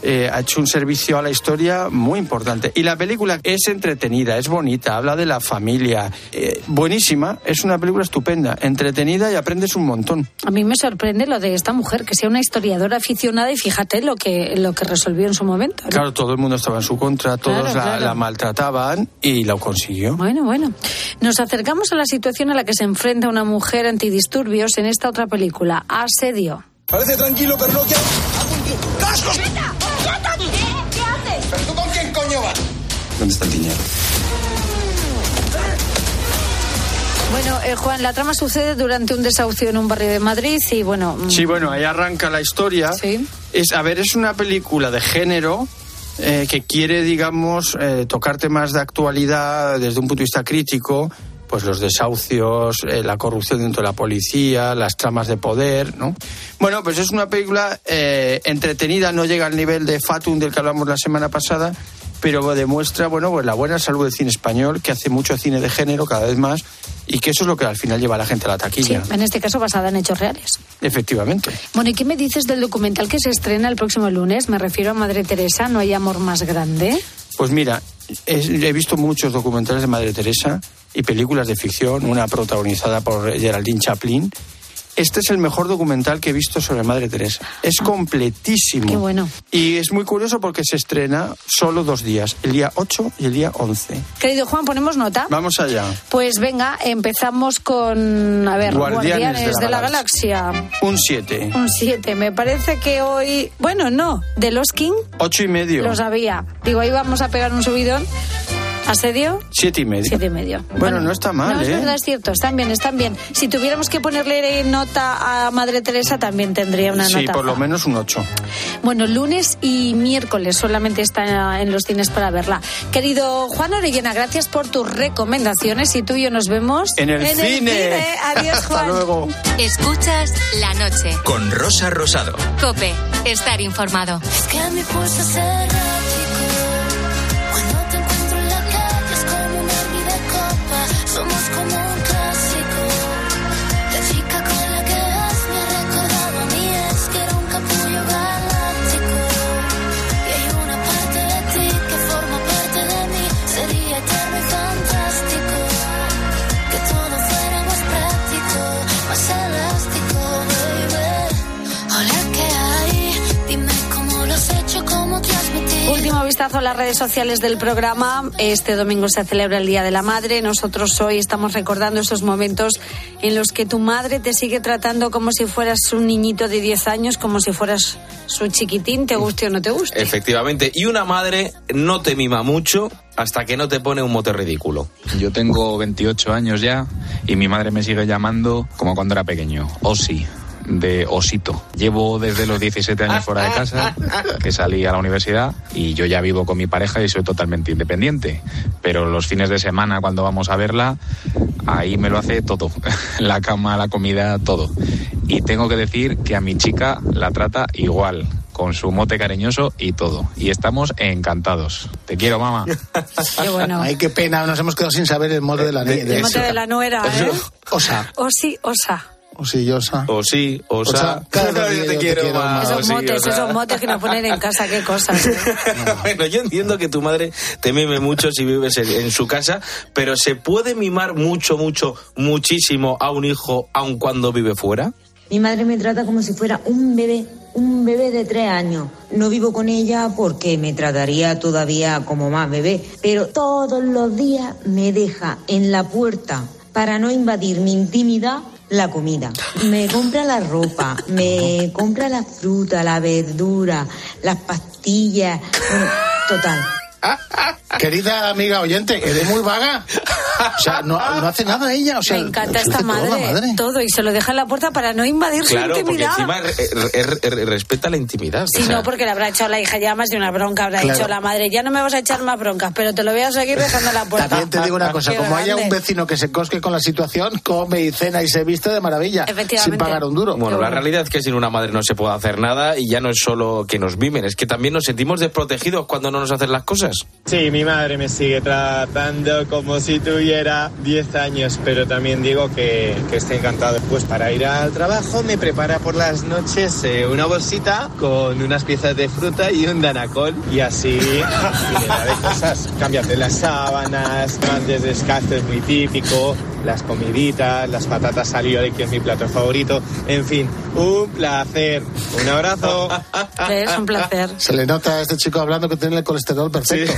eh, ha hecho un servicio a la historia muy importante. Y la película es entretenida, es bonita, habla de la familia. eh, buenísima, es una película estupenda, entretenida y aprendes un montón. A mí me sorprende lo de esta mujer, que sea una historiadora aficionada y fíjate lo que, lo que resolvió en su momento. ¿no? Claro, todo el mundo estaba en su contra, todos Claro, la, claro. la maltrataban y lo consiguió. Bueno, bueno. Nos acercamos a la situación a la que se enfrenta una mujer antidisturbios en esta otra película, Asedio. Parece tranquilo, pero no que... ¡Cascos! ¿Qué haces? ¿Pero tú con quién coño vas? ¿Dónde está el dinero? Bueno, eh, Juan, la trama sucede durante un desahucio en un barrio de Madrid y bueno... mm, Sí, bueno, ahí arranca la historia. Es, a ver, es una película de género eh, que quiere, digamos, eh, tocar temas de actualidad desde un punto de vista crítico, pues los desahucios, eh, la corrupción dentro de la policía, las tramas de poder, ¿no? Bueno, pues es una película eh, entretenida, no llega al nivel de Fatum del que hablamos la semana pasada, pero demuestra, bueno, pues la buena salud del cine español, que hace mucho cine de género cada vez más, y que eso es lo que al final lleva a la gente a la Sí, taquilla. en este caso basada en hechos reales. Efectivamente. Bueno, ¿y qué me dices del documental que se estrena el próximo lunes? Me refiero a Madre Teresa, ¿no hay amor más grande? Pues mira, he visto muchos documentales de Madre Teresa y películas de ficción, una protagonizada por Geraldine Chaplin. Este es el mejor documental que he visto sobre Madre Teresa. Es completísimo. Ah. Qué bueno. Y es muy curioso porque se estrena solo dos días, el día 8 y el día 11. Querido Juan, ponemos nota. Vamos allá. Pues venga, empezamos con, a ver, Guardianes Guardianes, de la de la Galaxia. Un 7. Un 7. Me parece que hoy. Bueno, no. De los King Ocho y medio. lo sabía. Digo, ahí vamos a pegar un subidón. ¿Asedio? Siete y medio. Siete y medio. Bueno, no está mal, no, es ¿eh? verdad, es cierto. Están bien, están bien. Si tuviéramos que ponerle nota a Madre Teresa, también tendría una Sí, nota. por lo menos un 8. Bueno, lunes y miércoles solamente está en los cines para verla. Querido Juan Orellana, gracias por tus recomendaciones y tú y yo nos vemos En el cine. Adiós, Juan. luego. Escuchas la noche. Con Rosa Rosado. Cope, estar informado. Es que mi pulso es vistazo a las redes sociales del programa. Este domingo se celebra el Día de la Madre. Nosotros hoy estamos recordando esos momentos en los que tu madre te sigue tratando como si fueras un niñito de 10 años, como si fueras su chiquitín, te guste o no te guste. Efectivamente. Y una madre no te mima mucho hasta que no te pone un mote ridículo. Yo tengo 28 años ya y mi madre me sigue llamando como cuando era pequeño, Osi de osito. Llevo desde los 17 años fuera de casa, que salí a la universidad y yo ya vivo con mi pareja y soy totalmente independiente. Pero los fines de semana, cuando vamos a verla, ahí me lo hace todo. La cama, la comida, todo. Y tengo que decir que a mi chica la trata igual con su mote cariñoso y todo. Y estamos encantados. Te quiero, mamá. Qué bueno. Ay, qué pena, nos hemos quedado sin saber el mote de la El mote de la nuera, ¿eh? Osa. Osi, osa. Osillosa. O sí, o sea. cada día yo te quiero más. Esos o sí, motes, o esos motes que nos ponen en casa, qué cosas. ¿eh? bueno, yo entiendo que tu madre te mime mucho si vives en, en su casa, pero ¿se puede mimar mucho, mucho, muchísimo a un hijo aun cuando vive fuera? Mi madre me trata como si fuera un bebé, un bebé de tres años. No vivo con ella porque me trataría todavía como más bebé, pero todos los días me deja en la puerta para no invadir mi intimidad la comida. Me compra la ropa, me compra la fruta, la verdura, las pastillas. Bueno, total. Querida amiga oyente, eres muy vaga. O sea, no, no hace nada ella. O sea, Me encanta esta todo madre, todo, y se lo deja en la puerta para no invadir Claro, su porque intimidad. encima re- re- re- respeta la intimidad. Si o sea, no, porque le habrá echado la hija ya más de una bronca, habrá Claro. dicho la madre, ya no me vas a echar más broncas, pero te lo voy a seguir dejando en la puerta. También te digo una cosa, Qué como haya un vecino que se cosque con la situación, come y cena y se viste de maravilla, sin pagar un duro. Bueno, la realidad es que sin una madre no se puede hacer nada y ya no es solo que nos mimen, es que también nos sentimos desprotegidos cuando no nos hacen las cosas. Sí, mi madre me sigue tratando como si tuviera 10 años, pero también digo que, que estoy encantado. Pues para ir al trabajo me prepara por las noches eh, una bolsita con unas piezas de fruta y un danacol. Y así infinidad de las sábanas, antes descastes muy típico, las comiditas, las patatas de que es mi plato favorito. En fin, un placer. Un abrazo. Es un placer. Se le nota a este chico hablando que tiene el colesterol perfecto.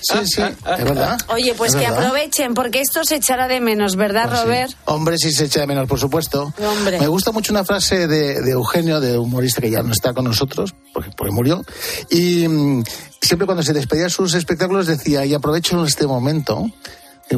Sí, sí, es verdad. Oye, pues Es que verdad. aprovechen, porque esto se echará de menos, ¿verdad, Pues sí. Robert? Hombre, sí se echa de menos, por supuesto. Hombre. Me gusta mucho una frase de, de Eugenio, de humorista que ya no está con nosotros, porque, porque murió. Y mm, siempre cuando se despedía de sus espectáculos decía, y aprovecho este momento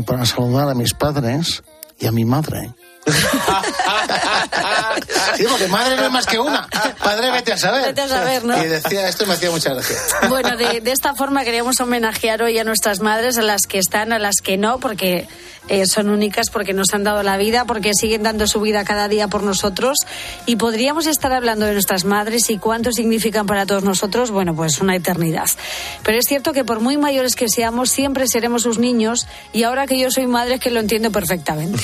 para saludar a mis padres y a mi madre. sí, porque madre no es más que una. Padre, vete a saber. Vete a saber, ¿no? Y decía esto y me hacía mucha gracia. Bueno, de, de esta forma queríamos homenajear hoy a nuestras madres, a las que están, a las que no, porque eh, son únicas, porque nos han dado la vida, porque siguen dando su vida cada día por nosotros. Y podríamos estar hablando de nuestras madres y cuánto significan para todos nosotros, bueno, pues una eternidad. Pero es cierto que por muy mayores que seamos, siempre seremos sus niños. Y ahora que yo soy madre, es que lo entiendo perfectamente.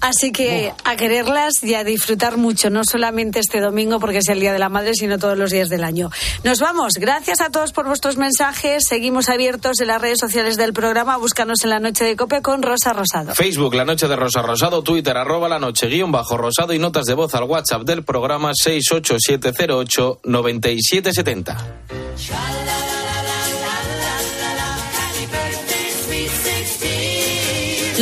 Así que a quererlas y a disfrutar mucho, no solamente este domingo porque es el Día de la Madre, sino todos los días del año. Nos vamos. Gracias a todos por vuestros mensajes. Seguimos abiertos en las redes sociales del programa. Búscanos en la noche de Cope con Rosa Rosado. Facebook, La Noche de Rosa Rosado, Twitter, arroba La Noche, guion bajo Rosado y notas de voz al WhatsApp del programa 68708-9770.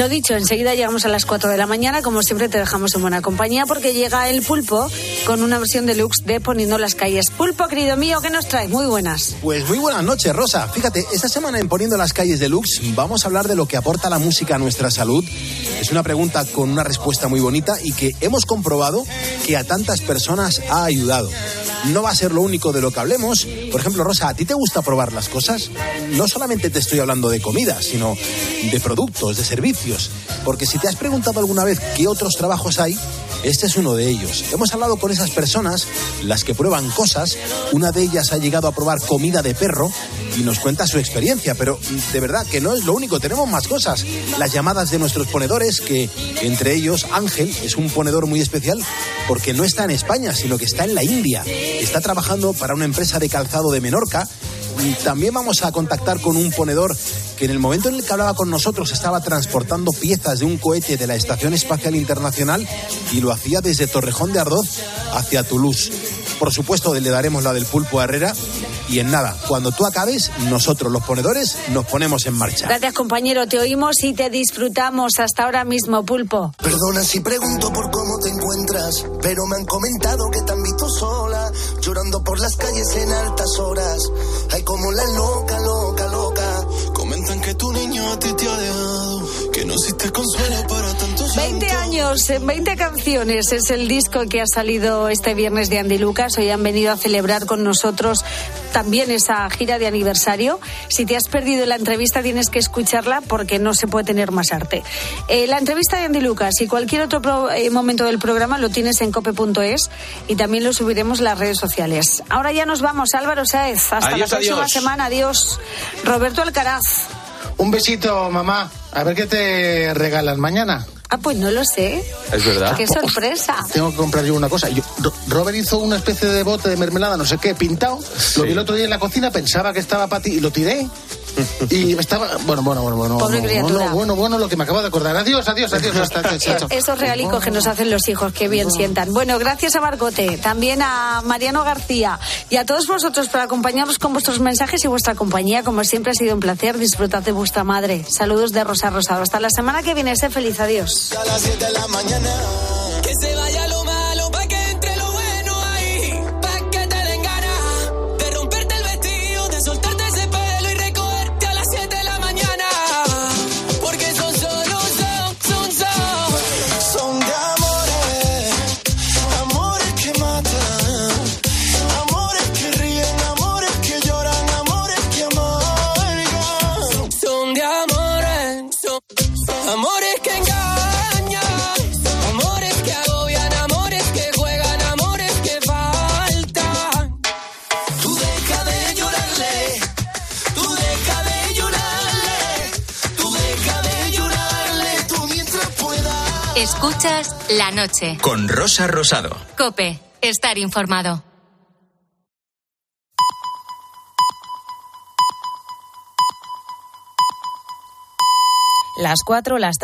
Lo dicho, enseguida llegamos a las 4 de la mañana. Como siempre, te dejamos en buena compañía porque llega el pulpo con una versión deluxe de Poniendo las calles. Pulpo, querido mío, ¿qué nos traes? Muy buenas. Pues muy buenas noches, Rosa. Fíjate, esta semana en Poniendo las calles deluxe vamos a hablar de lo que aporta la música a nuestra salud. Es una pregunta con una respuesta muy bonita y que hemos comprobado que a tantas personas ha ayudado. No va a ser lo único de lo que hablemos. Por ejemplo, Rosa, ¿a ti te gusta probar las cosas? No solamente te estoy hablando de comida, sino de productos, de servicios. Porque si te has preguntado alguna vez qué otros trabajos hay, este es uno de ellos. Hemos hablado con esas personas, las que prueban cosas. Una de ellas ha llegado a probar comida de perro y nos cuenta su experiencia. Pero mm, de verdad que no es lo único, tenemos más cosas. Las llamadas de nuestros ponedores, que entre ellos Ángel es un ponedor muy especial porque no está en España, sino que está en la India. Está trabajando para una empresa de calzado de Menorca. También vamos a contactar con un ponedor que en el momento en el que hablaba con nosotros estaba transportando piezas de un cohete de la Estación Espacial Internacional y lo hacía desde Torrejón de Ardoz hacia Toulouse. Por supuesto, le daremos la del pulpo a Herrera y en nada, cuando tú acabes, nosotros los ponedores nos ponemos en marcha. Gracias, compañero. Te oímos y te disfrutamos hasta ahora mismo, Pulpo. Perdona si pregunto por cómo te encuentras, pero me han comentado que te han visto sola, llorando por las calles en altas horas. Ay, como la loca, loca, loca. Comentan que tu niño a ti te ha dejado, que no existe consuelo para tantos 20 años, en 20 canciones es el disco que ha salido este viernes de Andy Lucas. Hoy han venido a celebrar con nosotros también esa gira de aniversario. Si te has perdido la entrevista tienes que escucharla porque no se puede tener más arte. Eh, la entrevista de Andy Lucas y cualquier otro pro- eh, momento del programa lo tienes en cope.es y también lo subiremos en las redes sociales. Ahora ya nos vamos, Álvaro Sáez. Hasta Adiós, la próxima adiós. semana. Adiós. Roberto Alcaraz. Un besito, mamá. A ver qué te regalan mañana. Ah, pues no lo sé. Es verdad. Qué sorpresa. Tengo que comprar yo una cosa. Yo- Ro- Robert hizo una especie de bote de mermelada, no sé qué, pintado. Lo vi el otro día en la cocina, pensaba que estaba para ti y lo tiré. Y estaba. Bueno, bueno, bueno, bueno. Pobre bueno, criatura. bueno, bueno, bueno, lo que me acabo de acordar. Adiós, adiós, adiós. Hasta, Esos realicos que nos hacen los hijos, que bien sientan. Bueno, gracias a Marcote, también a Mariano García y a todos vosotros por acompañarnos con vuestros mensajes y vuestra compañía. Como siempre ha sido un placer. Disfrutad de vuestra madre. Saludos de Rosa Rosado. Hasta la semana que viene. Sé feliz. Adiós. a las 7 de la mañana. Que se vaya lo Escuchas la noche. Con Rosa Rosado. Cope, estar informado. Las 4, las 3.